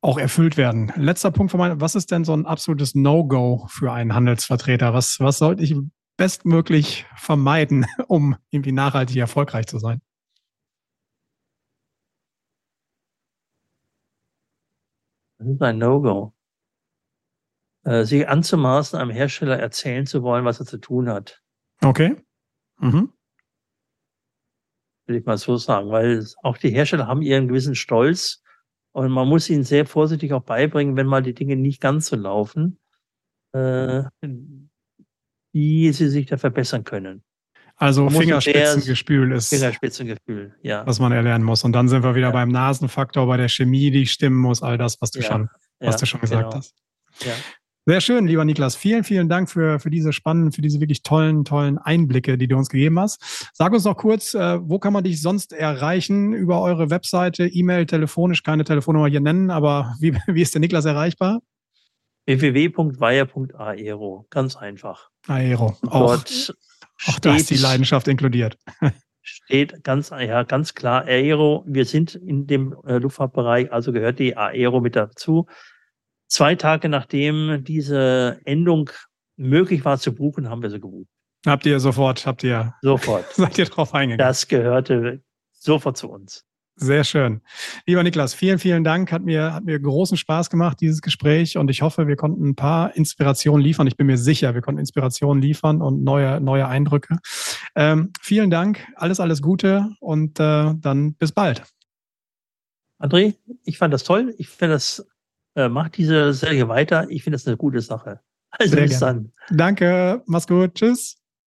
auch erfüllt werden. Letzter Punkt von meinem, was ist denn so ein absolutes No-Go für einen Handelsvertreter? Was, was sollte ich bestmöglich vermeiden, [laughs] um irgendwie nachhaltig erfolgreich zu sein? Das ist ein No-Go. Äh, sich anzumaßen, einem Hersteller erzählen zu wollen, was er zu tun hat, Okay. Mhm. will ich mal so sagen, weil auch die Hersteller haben ihren gewissen Stolz und man muss ihnen sehr vorsichtig auch beibringen, wenn mal die Dinge nicht ganz so laufen, äh, wie sie sich da verbessern können. Also Fingerspitzengefühl ist, Fingerspitzengefühl, ja. was man erlernen muss. Und dann sind wir wieder Ja. beim Nasenfaktor, bei der Chemie, die stimmen muss, all das, was du Ja, schon was du schon gesagt genau. hast. Sehr schön, lieber Niklas. Vielen, vielen Dank für, für diese spannenden, für diese wirklich tollen, tollen Einblicke, die du uns gegeben hast. Sag uns noch kurz, äh, wo kann man dich sonst erreichen? Über eure Webseite, E-Mail, telefonisch, keine Telefonnummer hier nennen, aber wie, [laughs] wie ist der Niklas erreichbar? www.weiher.aero, ganz einfach. Aero. Auch, Dort auch da ist die Leidenschaft inkludiert. steht ganz, ja, ganz klar Aero. Wir sind in dem äh, Luftfahrtbereich, also gehört die Aero mit dazu. Zwei Tage nachdem diese Endung möglich war zu buchen, haben wir sie gebucht. Habt ihr sofort, habt ihr, Sofort. [laughs] seid ihr drauf eingegangen? Das gehörte sofort zu uns. Sehr schön. Lieber Niklas, vielen, vielen Dank. Hat mir, hat mir großen Spaß gemacht, dieses Gespräch. Und ich hoffe, wir konnten ein paar Inspirationen liefern. Ich bin mir sicher, wir konnten Inspirationen liefern und neue, neue Eindrücke. Ähm, vielen Dank. Alles, alles Gute und äh, dann bis bald. André, ich fand das toll. Ich finde das, äh, macht diese Serie weiter. Ich finde das eine gute Sache. Also Sehr bis gerne. dann. Danke. Mach's gut. Tschüss.